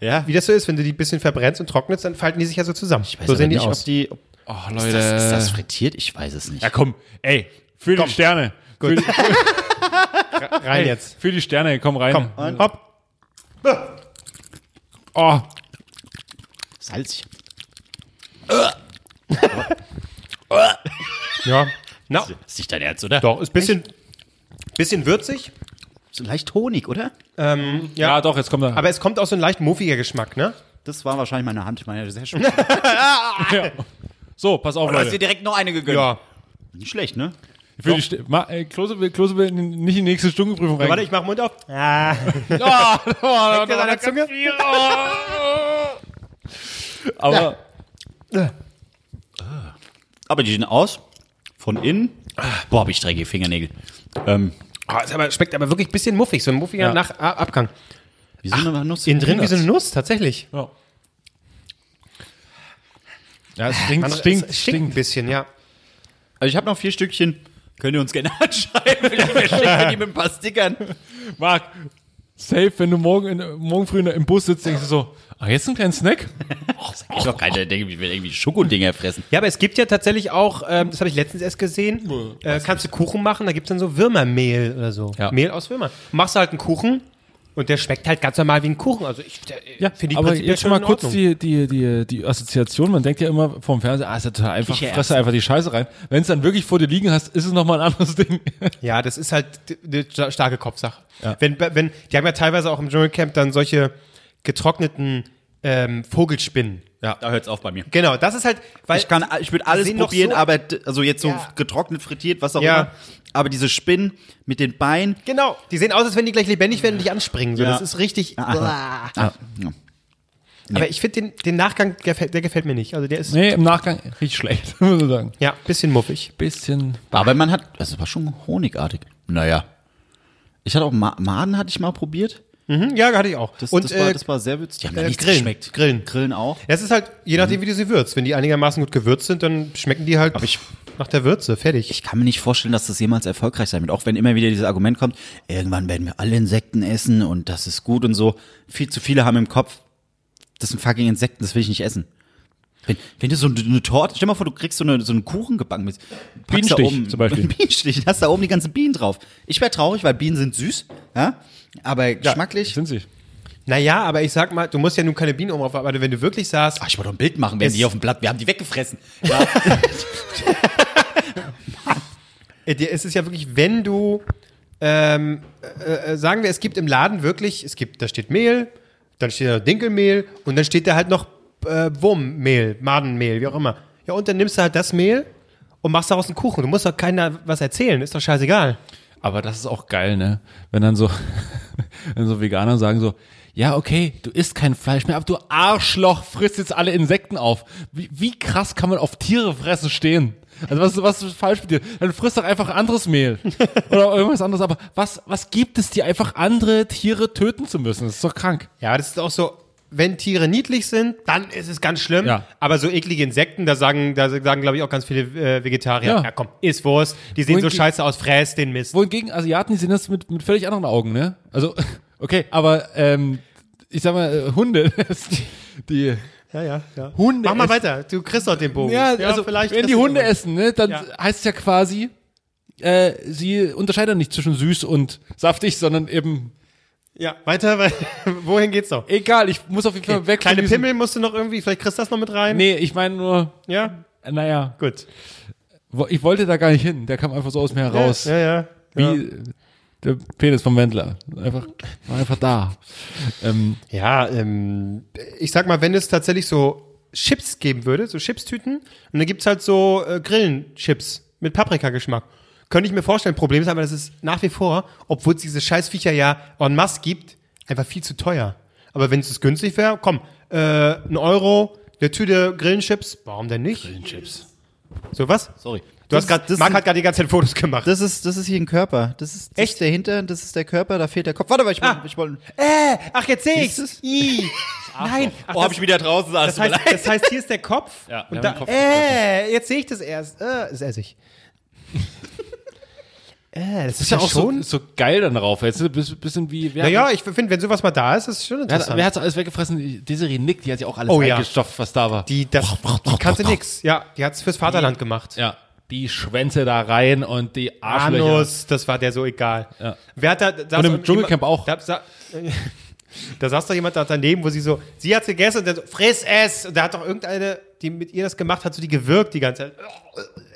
Ja. Wie das so ist, wenn du die ein bisschen verbrennst und trocknest, dann falten die sich ja so zusammen. Ich weiß so sehen die nicht, aus. ob die. Ob, Oh, ist, Leute. das, ist das frittiert? Ich weiß es nicht. ja, komm. Ey, für die Sterne. Für die, Rein jetzt. für die Sterne, komm rein. Komm, hopp. Oh, Salzig. Ja. Na, Ist nicht dein Ernst, oder? doch, ist bisschen, bisschen würzig. So leicht Honig, oder? Ähm, ja. ja. doch, jetzt kommt er. Aber es kommt auch so ein leicht muffiger Geschmack, ne? Das war wahrscheinlich meine Hand. Meine sehr schön. so, pass auf, Du hast dir Leute. direkt noch eine gegönnt. Ja. Nicht schlecht, ne? Für die St Ma äh, Klose will, Klose will nicht in die nächste Stundenprüfung rein. Warte, ich mach Mund auf. Ah. Oh, oh, oh, ganz Zunge? viel. Oh. Aber Aber die sehen aus. Von innen. Boah, hab ich dreckige Fingernägel. Ähm, Ah, ist aber, schmeckt aber wirklich ein bisschen muffig, so ein muffiger Ja. Nach Abgang. wie so eine Nuss. Innen drin wie so eine Nuss, tatsächlich. ja. Ja, es stinkt, Man- stinkt, es stinkt ein bisschen, ja. Also ich habe noch vier Stückchen. Könnt ihr uns gerne anschreiben? Wir die mit ein paar Stickern. Marc, safe, wenn du morgen, in, morgen früh im Bus sitzt, denkst du so, ah, jetzt ein kleiner Snack? Ich doch keiner, der irgendwie- will irgendwie Schokodinger fressen. Ja, aber es gibt ja tatsächlich auch, ähm, das habe ich letztens erst gesehen, äh, kannst du Kuchen machen, da gibt es dann so Würmermehl oder so. Ja. Mehl aus Würmern. Machst du halt einen Kuchen und der schmeckt halt ganz normal wie ein Kuchen. Also ich der, äh, finde die aber jetzt schon mal kurz die, die, die, die Assoziation. Man denkt ja immer vom Fernseher, ah, ist ja total einfach, Kichererbsen. fresse einfach die Scheiße rein. Wenn es dann wirklich vor dir liegen hast, ist es nochmal ein anderes Ding. Ja, das ist halt eine sta- starke Kopfsache. Ja. Wenn, wenn, die haben ja teilweise auch im Dschungelcamp dann solche getrockneten ähm, Vogelspinnen. Ja, da hört's auf bei mir. Genau, das ist halt, weil Ich kann, ich würde alles probieren, so- aber also jetzt so Ja. getrocknet, frittiert, was auch Ja. immer. Aber diese Spinnen mit den Beinen. genau, die sehen aus, als wenn die gleich lebendig werden und dich anspringen. So, Ja. Das ist richtig. Ah, ja. Aber ich finde den, den Nachgang, gefällt, der gefällt mir nicht. Also der ist nee, im Nachgang riecht schlecht, muss ich sagen. ja bisschen muffig. Bisschen. Aber man hat, also war schon honigartig. Naja. Ich hatte auch Ma Maden hatte ich mal probiert. Mhm, ja, hatte ich auch. Das, und das, war, äh, das war sehr würzig. Die haben äh, ja nichts Grillen, geschmeckt. Grillen. Grillen auch. das ist halt, je nachdem, wie du sie würzt. Wenn die einigermaßen gut gewürzt sind, dann schmecken die halt ich- nach der Würze. Fertig. Ich kann mir nicht vorstellen, dass das jemals erfolgreich sein wird. Auch wenn immer wieder dieses Argument kommt, irgendwann werden wir alle Insekten essen und das ist gut und so. Viel zu viele haben im Kopf, das sind fucking Insekten, das will ich nicht essen. Wenn, wenn du so eine, eine Torte, stell dir mal vor, du kriegst so, eine, so einen Kuchen gebacken mit packst da Bienenstich oben, zum Beispiel. Bienenstich, hast da oben die ganzen Bienen drauf. Ich wäre traurig, weil Bienen sind süß, ja, aber geschmacklich. Sind sie. Naja, aber ich sag mal, du musst ja nun keine Bienen oben drauf, aber wenn du wirklich sagst, Ach, ich wollte doch ein Bild machen, wenn Es- die auf dem Blatt, wir haben die weggefressen. Ja. äh, dir ist es ja wirklich, wenn du ähm, äh, äh, sagen wir, es gibt im Laden wirklich, es gibt, da steht Mehl, dann steht da Dinkelmehl und dann steht da halt noch äh, Wurmmehl, Madenmehl, wie auch immer. Ja, und dann nimmst du halt das Mehl und machst daraus einen Kuchen. Du musst doch keiner was erzählen, ist doch scheißegal. Aber das ist auch geil, ne? Wenn dann so, wenn so Veganer sagen so, ja, okay, du isst kein Fleisch mehr, aber du Arschloch frisst jetzt alle Insekten auf. Wie, wie krass kann man auf Tiere fressen stehen? Also was, was ist falsch mit dir? Dann frisst doch einfach anderes Mehl. Oder irgendwas anderes. Aber was, was gibt es dir einfach andere Tiere töten zu müssen? Das ist doch krank. Ja, das ist auch so, wenn Tiere niedlich sind, dann ist es ganz schlimm. Ja. Aber so eklige Insekten, da sagen, da sagen, glaube ich, auch ganz viele äh, Vegetarier, ja. Ja. komm, ist Wurst, die sehen so Wohingegen- scheiße aus, fräs den Mist. Wohingegen Asiaten, die sehen das mit, mit völlig anderen Augen, ne? Also, okay, aber ähm, ich sag mal, äh, Hunde, die Ja, ja, ja. Hunde Mach mal essen- weiter, du kriegst doch den Bogen. Ja, also vielleicht wenn die Hunde essen, ne, dann Ja. heißt es ja quasi, äh, sie unterscheiden nicht zwischen süß und saftig, sondern eben Ja, weiter, weil, wohin geht's noch? egal, ich muss auf jeden Fall weg Kleine Pimmel musst du noch irgendwie, vielleicht kriegst du das noch mit rein. Nee, ich meine nur, Ja, naja, gut. ich wollte da gar nicht hin, der kam einfach so aus mir heraus. Ja, ja. Wie ja. der Penis vom Wendler. Einfach, war einfach da. Ähm, Ja, ähm, ich sag mal, wenn es tatsächlich so Chips geben würde, so Chipstüten, und dann gibt's halt so äh, Grillenchips mit Paprikageschmack. Könnte ich mir vorstellen, Problem ist aber, das ist nach wie vor, obwohl es diese Scheißviecher ja en masse gibt, einfach viel zu teuer. Aber wenn es günstig wäre, komm, äh, ein Euro, eine Tüte Grillenchips, warum denn nicht? Grillenchips. So was? Sorry. Du hast gerade, Marc hat gerade die ganze Zeit Fotos gemacht. Das ist, das ist hier ein Körper. Das ist, das Echt? ist der Hintern, das ist der Körper, da fehlt der Kopf. Warte mal, ich wollte, ich wollte. äh, ach, jetzt sehe ich's. I. Nein, ach, Oh, hab ich wieder draußen Das heißt, das heißt, hier ist der Kopf. Ja, und da, Kopf äh, jetzt sehe ich das erst. Äh, ist Essig. Äh, das ist, ist ja ja auch so, schon. so geil dann drauf. Jetzt ein bisschen, wie, wer, naja, ich finde, wenn sowas mal da ist, ist es schon wer, hat, interessant. wer hat's alles weggefressen? Die- Desiree Nick, die hat ja auch alles Oh ja. eingestopft, was da war. die, das, die kannte nix. Ja, die hat's fürs Vaterland gemacht. ja, die Schwänze da rein und die Arschlöcher. Anus, das war der so egal. Ja. Wer hat da, da Und im Dschungelcamp auch. Da, sa, da saß doch jemand da daneben, wo sie so, sie hat's gegessen und dann so, friss es. Und da hat doch irgendeine, die mit ihr das gemacht hat, so die gewirkt die ganze Zeit.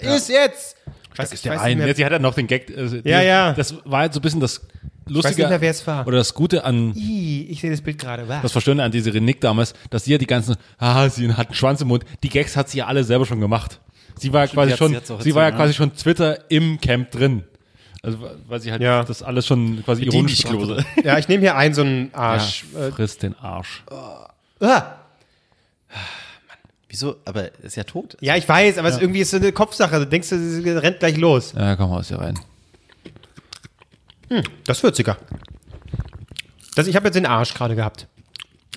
Ist jetzt. Ich weiß, ich Der weiß ein, nicht mehr. jetzt, sie hat ja noch den Gag. Also die, Ja, ja. Das war halt so ein bisschen das Lustige. nicht mehr, wer es war. Oder das Gute an, Ih, ich sehe das Bild gerade. Was? das Verstörende an Desiree Nick damals, dass sie ja die ganzen, ah, sie hat einen Schwanz im Mund, die Gags hat sie ja alle selber schon gemacht. Sie war ja quasi schon, sie sie war ja erzählt, quasi schon Twitter im Camp drin. Also, weil sie halt Ja. das alles schon quasi ironisch. Ja, ich nehme hier einen so einen Ja, Arsch. frisst den Arsch. Ah. Wieso? Aber ist ja tot. Ja, ich weiß, aber es irgendwie ist so eine Kopfsache. Du denkst, sie rennt gleich los. Ja, komm aus hier rein. Das ist würziger. Das, ich habe jetzt den Arsch gerade gehabt.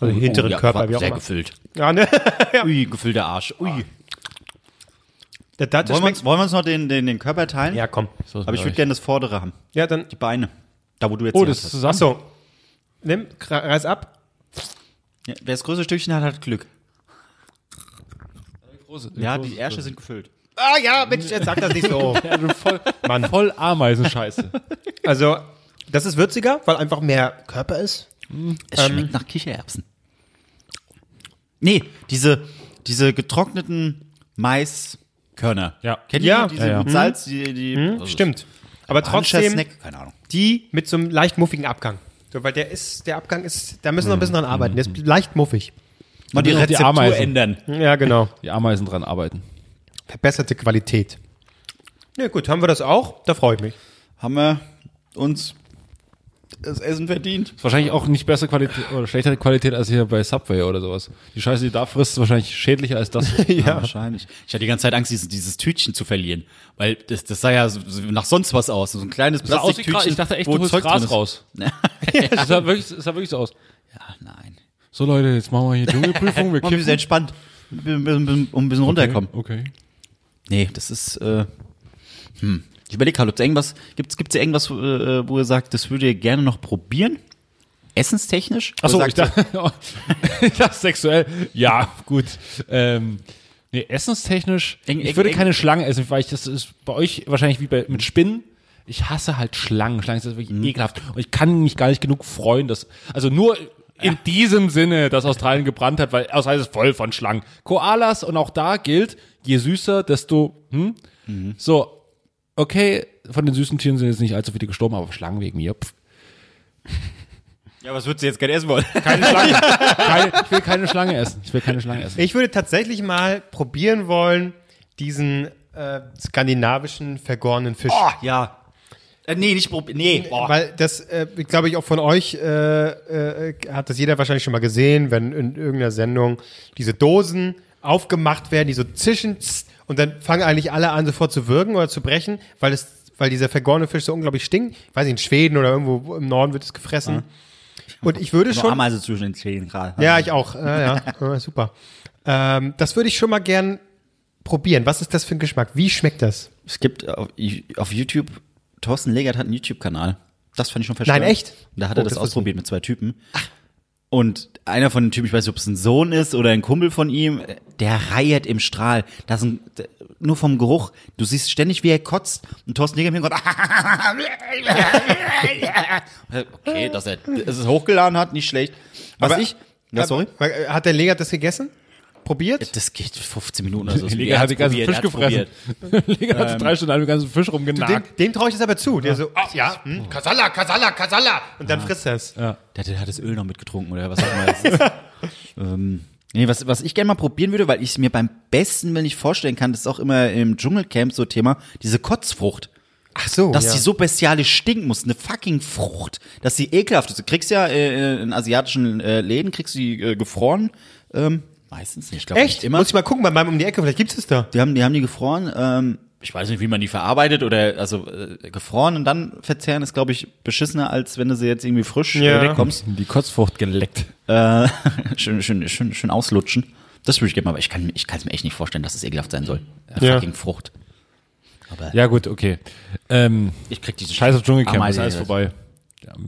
Also den hinteren ja, Körper, war wie auch sehr immer. gefüllt. Ja, ne? Ui, gefüllter Arsch. Ui. Das, das Wollen wir, uns, wollen wir uns noch den, den, den Körper teilen? ja, komm. So ist Aber ich würde euch. gerne das vordere haben. Ja, dann. Die Beine. Da, wo du jetzt Oh, die das Hand ist hast. zusammen. Ach so. Nimm, reiß ab. Ja, wer das größte Stückchen hat, hat Glück. Große- Ja, große- die Ärsche sind gefüllt. Ah ja, Mensch, jetzt sag das nicht so. Ja, voll, Mann. voll Ameisenscheiße. Also, das ist würziger, weil einfach mehr Körper ist. Es schmeckt nach Kichererbsen. Nee, diese, diese getrockneten Maiskörner. Ja. Kennt Ja. ihr noch? diese Ja, ja. mit Salz? Die, die, also Stimmt. Aber trotzdem Snack, keine Ahnung. die mit so einem leicht muffigen Abgang. So, weil der ist, der Abgang ist, da müssen wir noch ein bisschen dran arbeiten. Der ist leicht muffig. Mal die die Rezeptur Ameisen. ändern. Ja, genau. Die Ameisen dran arbeiten. Verbesserte Qualität. Ja, gut, haben wir das auch? Da freue ich mich. Haben wir uns das Essen verdient? Ist wahrscheinlich auch nicht bessere Qualität oder schlechtere Qualität als hier bei Subway oder sowas. Die Scheiße, die da frisst, ist wahrscheinlich schädlicher als das. Ja, wahrscheinlich. Ich hatte die ganze Zeit Angst, dieses, dieses Tütchen zu verlieren. Weil das, das sah ja so, nach sonst was aus. So ein kleines. Plastiktütchen. Ich dachte echt, wo du holst Gras raus. Das sah, wirklich, das sah wirklich so aus. Ja, nein. So Leute, jetzt machen wir hier Dschungelprüfung. Wir Mal ein bisschen entspannt. Um ein bisschen, ein bisschen runterkommen. Okay. Nee, das ist, äh, hm. Ich überlege gerade, ob es irgendwas, gibt's, gibt's da irgendwas, äh, wo ihr sagt, das würdet ihr gerne noch probieren? Essenstechnisch? Achso, ich dachte, ich dachte sexuell. Ja, gut. Ähm, nee, essenstechnisch. Eng- Ich würde eng- keine Schlangen essen, weil ich das ist bei euch wahrscheinlich wie bei mit Spinnen. Ich hasse halt Schlangen. Schlangen sind wirklich ekelhaft. Und ich kann mich gar nicht genug freuen, dass, also nur in diesem Sinne, dass Australien gebrannt hat, weil Australien ist voll von Schlangen. Koalas und auch da gilt, je süßer, desto, hm? So. okay, von den süßen Tieren sind jetzt nicht allzu viele gestorben, aber Schlangen wegen mir. Pff. Ja, was würdest du jetzt gerne essen wollen? Keine Schlange. keine, ich will keine Schlange essen. Ich will keine Schlange essen. Ich würde tatsächlich mal probieren wollen, diesen äh, skandinavischen vergorenen Fisch. Oh, ja. Äh, nee, nicht probieren. Nee. Boah. Weil das, äh, glaube ich, auch von euch äh, äh, hat das jeder wahrscheinlich schon mal gesehen, wenn in irgendeiner Sendung diese Dosen aufgemacht werden, die so zischen tss, und dann fangen eigentlich alle an, sofort zu würgen oder zu brechen, weil es, weil dieser vergorene Fisch so unglaublich stinkt. Ich weiß nicht, in Schweden oder irgendwo im Norden wird es gefressen. Und ich würde Nur schon. Ameise zwischen den Zähnen gerade. Ja, ich auch. Ja, ja. ja super. Ähm, das würde ich schon mal gern probieren. Was ist das für ein Geschmack? Wie schmeckt das? Es gibt auf, auf YouTube, Thorsten Legert hat einen YouTube-Kanal. Das fand ich schon verstanden. Nein, echt? Da hat Oh, er das, das ausprobiert mit zwei Typen. Und einer von den Typen, ich weiß nicht, ob es ein Sohn ist oder ein Kumpel von ihm, der reiert im Strahl. Das ein, nur vom Geruch. Du siehst ständig, wie er kotzt. Und Thorsten Legert im Hintergrund. okay, dass er es hochgeladen hat, nicht schlecht. Was Aber- ich. Ja, sorry. Hat der Legert das gegessen? Probiert? Das geht 15 Minuten oder so. Er hat den hat's ganzen Fisch er gefressen. Leger hat drei Stunden an dem ganzen Fisch Dem, rumgenagt. dem traue ich das aber zu. Der so, ach ja, hm, Kasala, Kasala, Kasala. Und dann frisst er es. Der, der hat das Öl noch mitgetrunken oder was auch immer das ist. ähm, nee, was, was ich gerne mal probieren würde, weil ich es mir beim besten Willen nicht vorstellen kann, das ist auch immer im Dschungelcamp so Thema, diese Kotzfrucht. Ach so, Dass ja. die so bestialisch stinken muss, eine fucking Frucht. Dass die ekelhaft ist. Du kriegst ja äh, in asiatischen äh, Läden, kriegst du die äh, gefroren. Ähm, meistens nicht, ich glaube Echt? nicht immer. Muss ich mal gucken, bei meinem um die Ecke, vielleicht gibt's es da. Die haben, die haben die gefroren. Ähm, ich weiß nicht, wie man die verarbeitet oder also äh, gefroren und dann verzehren ist, glaube ich, beschissener, als wenn du sie jetzt irgendwie frisch Ja. äh, wegkommst. Die Kotzfrucht geleckt. Äh, schön, schön, schön, schön auslutschen. Das würde ich gerne mal, aber ich kann, es mir echt nicht vorstellen, dass es ekelhaft sein soll. Eine Ja. fucking Frucht. Aber Ja, gut, okay. Ähm, ich krieg diese Scheiß auf Dschungelcamp, ist alles vorbei.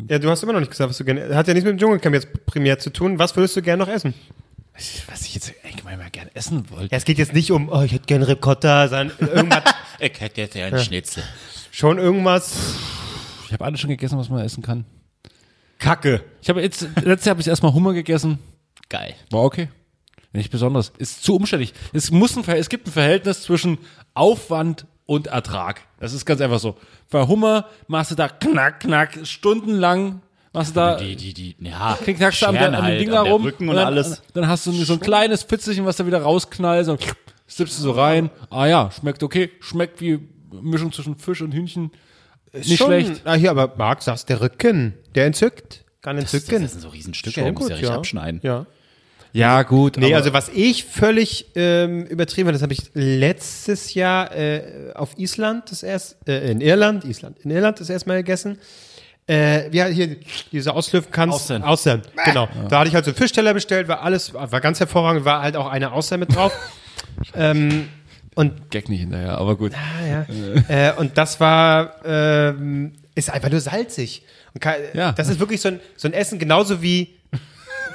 Ja, du hast immer noch nicht gesagt, was du gerne. Hat ja nichts mit dem Dschungelcamp jetzt primär zu tun. Was würdest du gerne noch essen? Was ich jetzt allgemein mal gerne essen wollte. Ja, es geht jetzt nicht um, oh, ich hätte gerne Ricotta, sondern irgendwas, Ich hätte jetzt ja einen Schnitzel. schon irgendwas. Ich habe alles schon gegessen, was man essen kann. Kacke. Ich habe jetzt, letztes Jahr habe ich erstmal Hummer gegessen. Geil. War okay. Nicht besonders. Ist zu umständlich. Es muss ein, es gibt ein Verhältnis zwischen Aufwand und Ertrag. Das ist ganz einfach so. Bei Hummer machst du da knack, knack, stundenlang machst du da, Die, die, die, ja. knackst du am, halt, Ding an der rum. Rücken und dann, alles. Dann hast du so ein kleines Pfitzelchen, was da wieder rausknallt. So, sippst du so rein. Ah ja, schmeckt okay. Schmeckt wie Mischung zwischen Fisch und Hühnchen. Nicht schon, schlecht. Ah, hier, aber Marc, sagst der Rücken. Der entzückt. Kann entzücken. das sind so Riesenstücke, Schon der muss ja richtig ja. abschneiden. Ja. Ja, gut. Nee, aber- also was ich völlig ähm, übertrieben habe, das habe ich letztes Jahr äh, auf Island das erst, äh, in Irland, Island, in Irland das erste Mal gegessen. Äh, ja, hier diese auslöfen kannst. Austern. Austern, genau. Da hatte ich halt so einen Fischteller bestellt, war alles, war ganz hervorragend, war halt auch eine Austern mit drauf. ähm, und Gag nicht hinterher, aber gut. ja. äh, und das war, ähm, ist einfach nur salzig. Und kann, Ja. Das ist wirklich so ein, so ein Essen, genauso wie,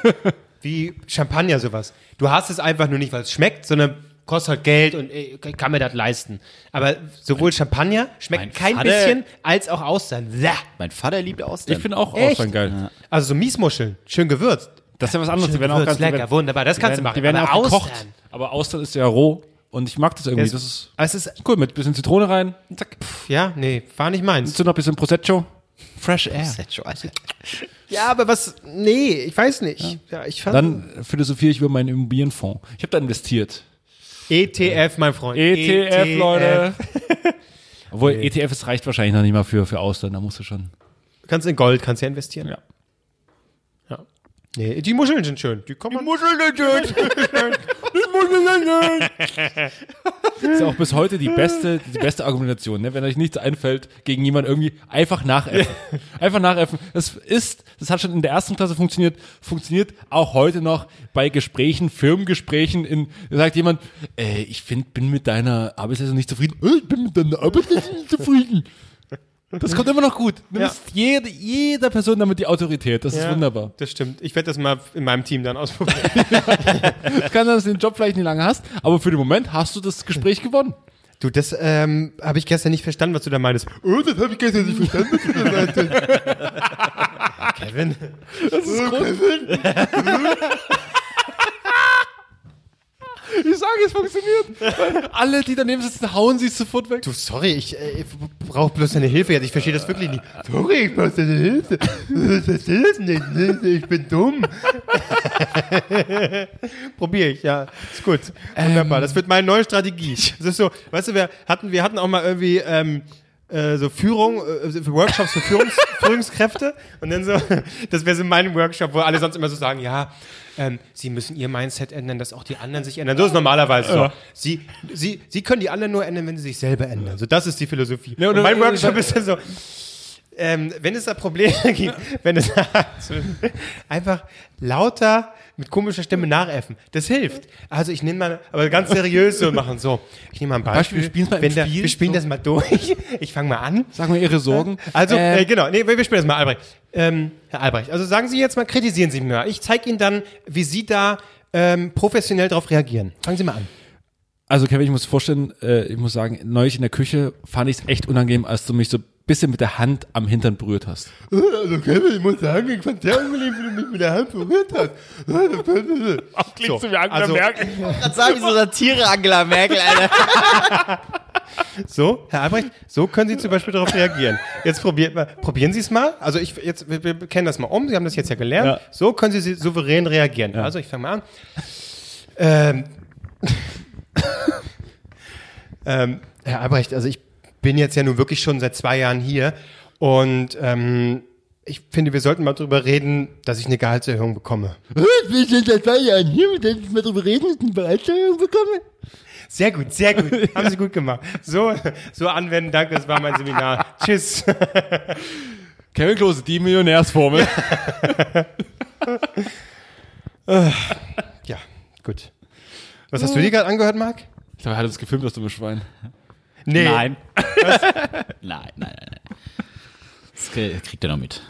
wie Champagner, sowas. Du hast es einfach nur nicht, weil es schmeckt, sondern kostet halt Geld und äh, kann mir das leisten. Aber sowohl Champagner schmeckt kein Vater- bisschen, als auch Austern. Bäh. Mein Vater liebt Austern. Ich finde auch Echt? Austern geil. Also so Miesmuscheln, schön gewürzt. Das ist ja was anderes. Die werden auch Gewürzt, ganz die lecker, werden- wunderbar, das die kannst du werden- machen. Die werden Aber auch gekocht. Austern. Aber Austern ist ja roh. Und ich mag das irgendwie. Es- Das ist Aber es ist, cool. Mit ein bisschen Zitrone rein. Zack. ja, nee, war nicht meins. Dazu noch ein bisschen Prosecco. Fresh Air. Ja, aber was, nee, ich weiß nicht. Ja, ich fand, Dann philosophiere ich über meinen Immobilienfonds. Ich habe da investiert. ETF, mein Freund. ETF, E Leute. Obwohl, ETF, es reicht wahrscheinlich noch nicht mal für, für. Da musst du schon. Kannst in Gold, kannst ja investieren. Ja. Nee, die Muscheln sind schön. Die kommen. Die Muscheln sind schön. Die Muscheln sind schön. Das ist auch bis heute die beste, die beste Argumentation, ne? wenn euch nichts einfällt, gegen jemanden irgendwie einfach nachäffen. Einfach nachäffen. Das ist, das hat schon in der ersten Klasse funktioniert, funktioniert auch heute noch bei Gesprächen, Firmengesprächen, in, da sagt jemand, äh, ich find, bin mit deiner Arbeitsleistung nicht zufrieden. Äh, ich bin mit deiner Arbeitsleistung nicht zufrieden. Das kommt immer noch gut. Du Ja. nimmst jede, jeder Person damit die Autorität. Das ist Ja, wunderbar. Das stimmt. Ich werde das mal in meinem Team dann ausprobieren. Es kann sein, dass du den Job vielleicht nicht lange hast, aber für den Moment hast du das Gespräch gewonnen. du, das ähm, habe ich gestern nicht verstanden, was du da meinst. Oh, das habe ich gestern nicht verstanden, was du da meintest. Kevin. Das ist groß. Ich sage, es funktioniert. Alle, die daneben sitzen, hauen sie sofort weg. Du, sorry, ich, äh, ich brauche bloß deine Hilfe jetzt. Ich verstehe das wirklich nicht. Sorry, ich brauche deine Hilfe. Ich verstehe das nicht. Ich bin dumm. Probiere ich, ja. Ist gut. Wunderbar. Das wird meine neue Strategie. Das ist so, weißt du, wir hatten, wir hatten auch mal irgendwie ähm, äh, so Führung, äh, Workshops für Führungs Führungskräfte und dann so, das wäre so mein Workshop, wo alle sonst immer so sagen, ja, ähm, sie müssen ihr Mindset ändern, dass auch die anderen sich ändern. So ist normalerweise so. Sie, sie, sie können die anderen nur ändern, wenn sie sich selber ändern. So, das ist die Philosophie. Ja, und mein Workshop ist dann so, ähm, wenn es da Probleme gibt, wenn es einfach lauter mit komischer Stimme nachäffen, das hilft. Also ich nehme mal, aber ganz seriös so machen. So, ich nehme mal ein Beispiel. Beispiel, wir mal der, Spiel, Wir spielen so. das mal durch. Ich fange mal an. Sag mal ihre Sorgen. Also, Ähm, äh, genau, nee, wir wir spielen das mal, Albrecht. Ähm, Herr Albrecht, also sagen Sie jetzt mal, kritisieren Sie mich mal. Ich zeige Ihnen dann, wie Sie da ähm, professionell darauf reagieren. Fangen Sie mal an. Also Kevin, ich muss vorstellen, äh, ich muss sagen, neulich in der Küche fand ich es echt unangenehm, als du mich so ein bisschen mit der Hand am Hintern berührt hast. Also Kevin, ich muss sagen, ich fand sehr unangenehm, wie du mich mit der Hand berührt hast. Ach, klingst du wie Angela Merkel. Das sag ich so Satire Angela Merkel, Alter. So, Herr Albrecht, so können Sie zum Beispiel darauf reagieren. Jetzt probiert mal, probieren Sie es mal. Also ich jetzt, wir, wir kennen das mal um. Sie haben das jetzt ja gelernt. Ja. So können Sie souverän reagieren. Also ich fange mal an. Ähm, ähm, Herr Albrecht, also ich bin jetzt ja nun wirklich schon seit zwei Jahren hier und ähm, ich finde, wir sollten mal drüber reden, dass ich eine Gehaltserhöhung bekomme. Wir sind seit zwei Jahren hier, wir sollten mal drüber reden, dass ich eine Bereitstellung bekomme. Sehr gut, sehr gut. Haben Sie gut gemacht. So, so anwenden, danke, das war mein Seminar. Tschüss. Kevin Klose, die Millionärsformel. Ja, gut. Was hast du dir gerade angehört, Marc? Ich glaube, er hat uns gefilmt, das dumme Schwein. Nee. Nein. nein, nein, nein, nein. Das krie- kriegt er noch mit.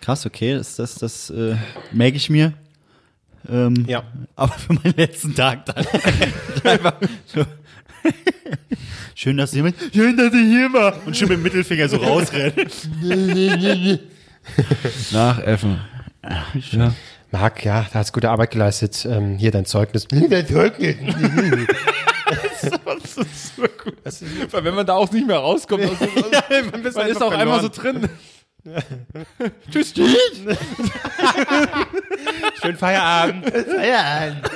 Krass, okay, das, das, das äh, merke ich mir. Ähm, Ja. Aber für meinen letzten Tag dann. Einfach so. Schön, dass jemand, schön, dass ihr hier war. Und schon mit dem Mittelfinger so rausrennt. Nachäffen. Ja. Marc, ja, da hast gute Arbeit geleistet. Ähm, hier dein Zeugnis. Dein Zeugnis. Weil wenn man da auch nicht mehr rauskommt, aus dem- man man ist auch einmal so drin. Tschüss, tschüss. Schönen Feierabend. Feierabend.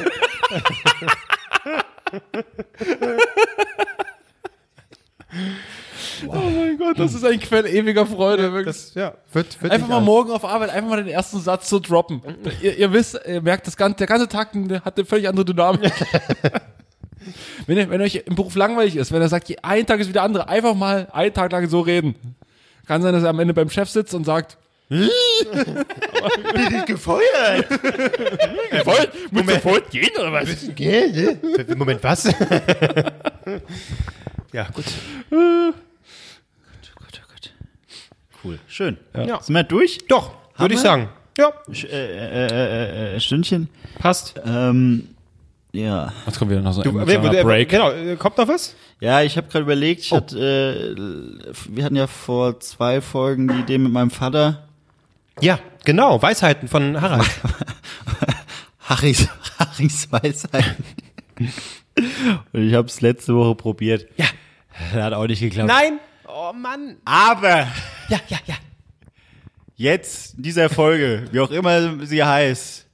Oh mein Gott, das ist ein Quell ewiger Freude. Wirklich. Das, ja, wird, wird Einfach mal alt. morgen auf Arbeit, einfach mal den ersten Satz so droppen. ihr, ihr wisst, ihr merkt, das ganze, der ganze Tag hat eine völlig andere Dynamik. wenn, ihr, wenn euch im Beruf langweilig ist, wenn er sagt, ein Tag ist wie der andere, einfach mal einen Tag lang so reden. Kann sein, dass er am Ende beim Chef sitzt und sagt, gefeuert. Wollt, muss sofort gehen oder was? Moment, was? ja, gut. Oh. Cool, schön. Ja. Sind wir durch? Doch, würde ich sagen. Ja, Sch- Äh, äh, äh, äh, Stündchen. passt. Ähm, ja. Jetzt kommt wieder noch so ein Du, äh, Break. Genau, äh, kommt noch was? Ja, ich habe gerade überlegt, ich hatte, äh, wir hatten ja vor zwei Folgen die Idee mit meinem Vater, Ja, genau, Weisheiten von Harald. Harrys, Harrys Weisheiten. Und ich habe es letzte Woche probiert. Ja. Hat auch nicht geklappt. Nein! Oh Mann! Aber Ja, ja, ja. jetzt in dieser Folge, wie auch immer sie heißt,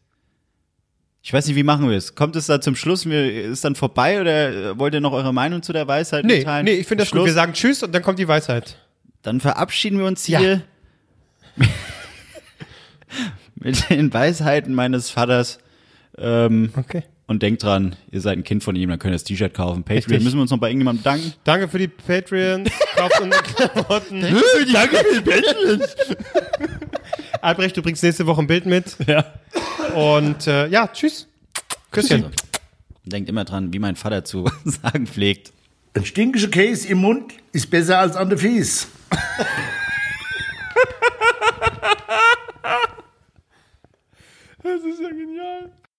ich weiß nicht, wie machen wir es? Kommt es da zum Schluss? Ist dann vorbei oder wollt ihr noch eure Meinung zu der Weisheit Nee, mitteilen? nee, ich finde das gut. Schluss? Wir sagen Tschüss und dann kommt die Weisheit. Dann verabschieden wir uns Ja. hier mit den Weisheiten meines Vaters. Ähm, Okay. Und denkt dran, ihr seid ein Kind von ihm, dann könnt ihr das T-Shirt kaufen. Patreon, Richtig. müssen wir uns noch bei irgendjemandem danken? Danke für die Patreons. Kauft unsere Klamotten. Danke für die Patreons. Albrecht, du bringst nächste Woche ein Bild mit. Ja. Und äh, ja, tschüss. Küsschen. Denkt immer dran, wie mein Vater zu sagen pflegt. Ein stinkischer Käse im Mund ist besser als an der Fies. Das ist ja genial.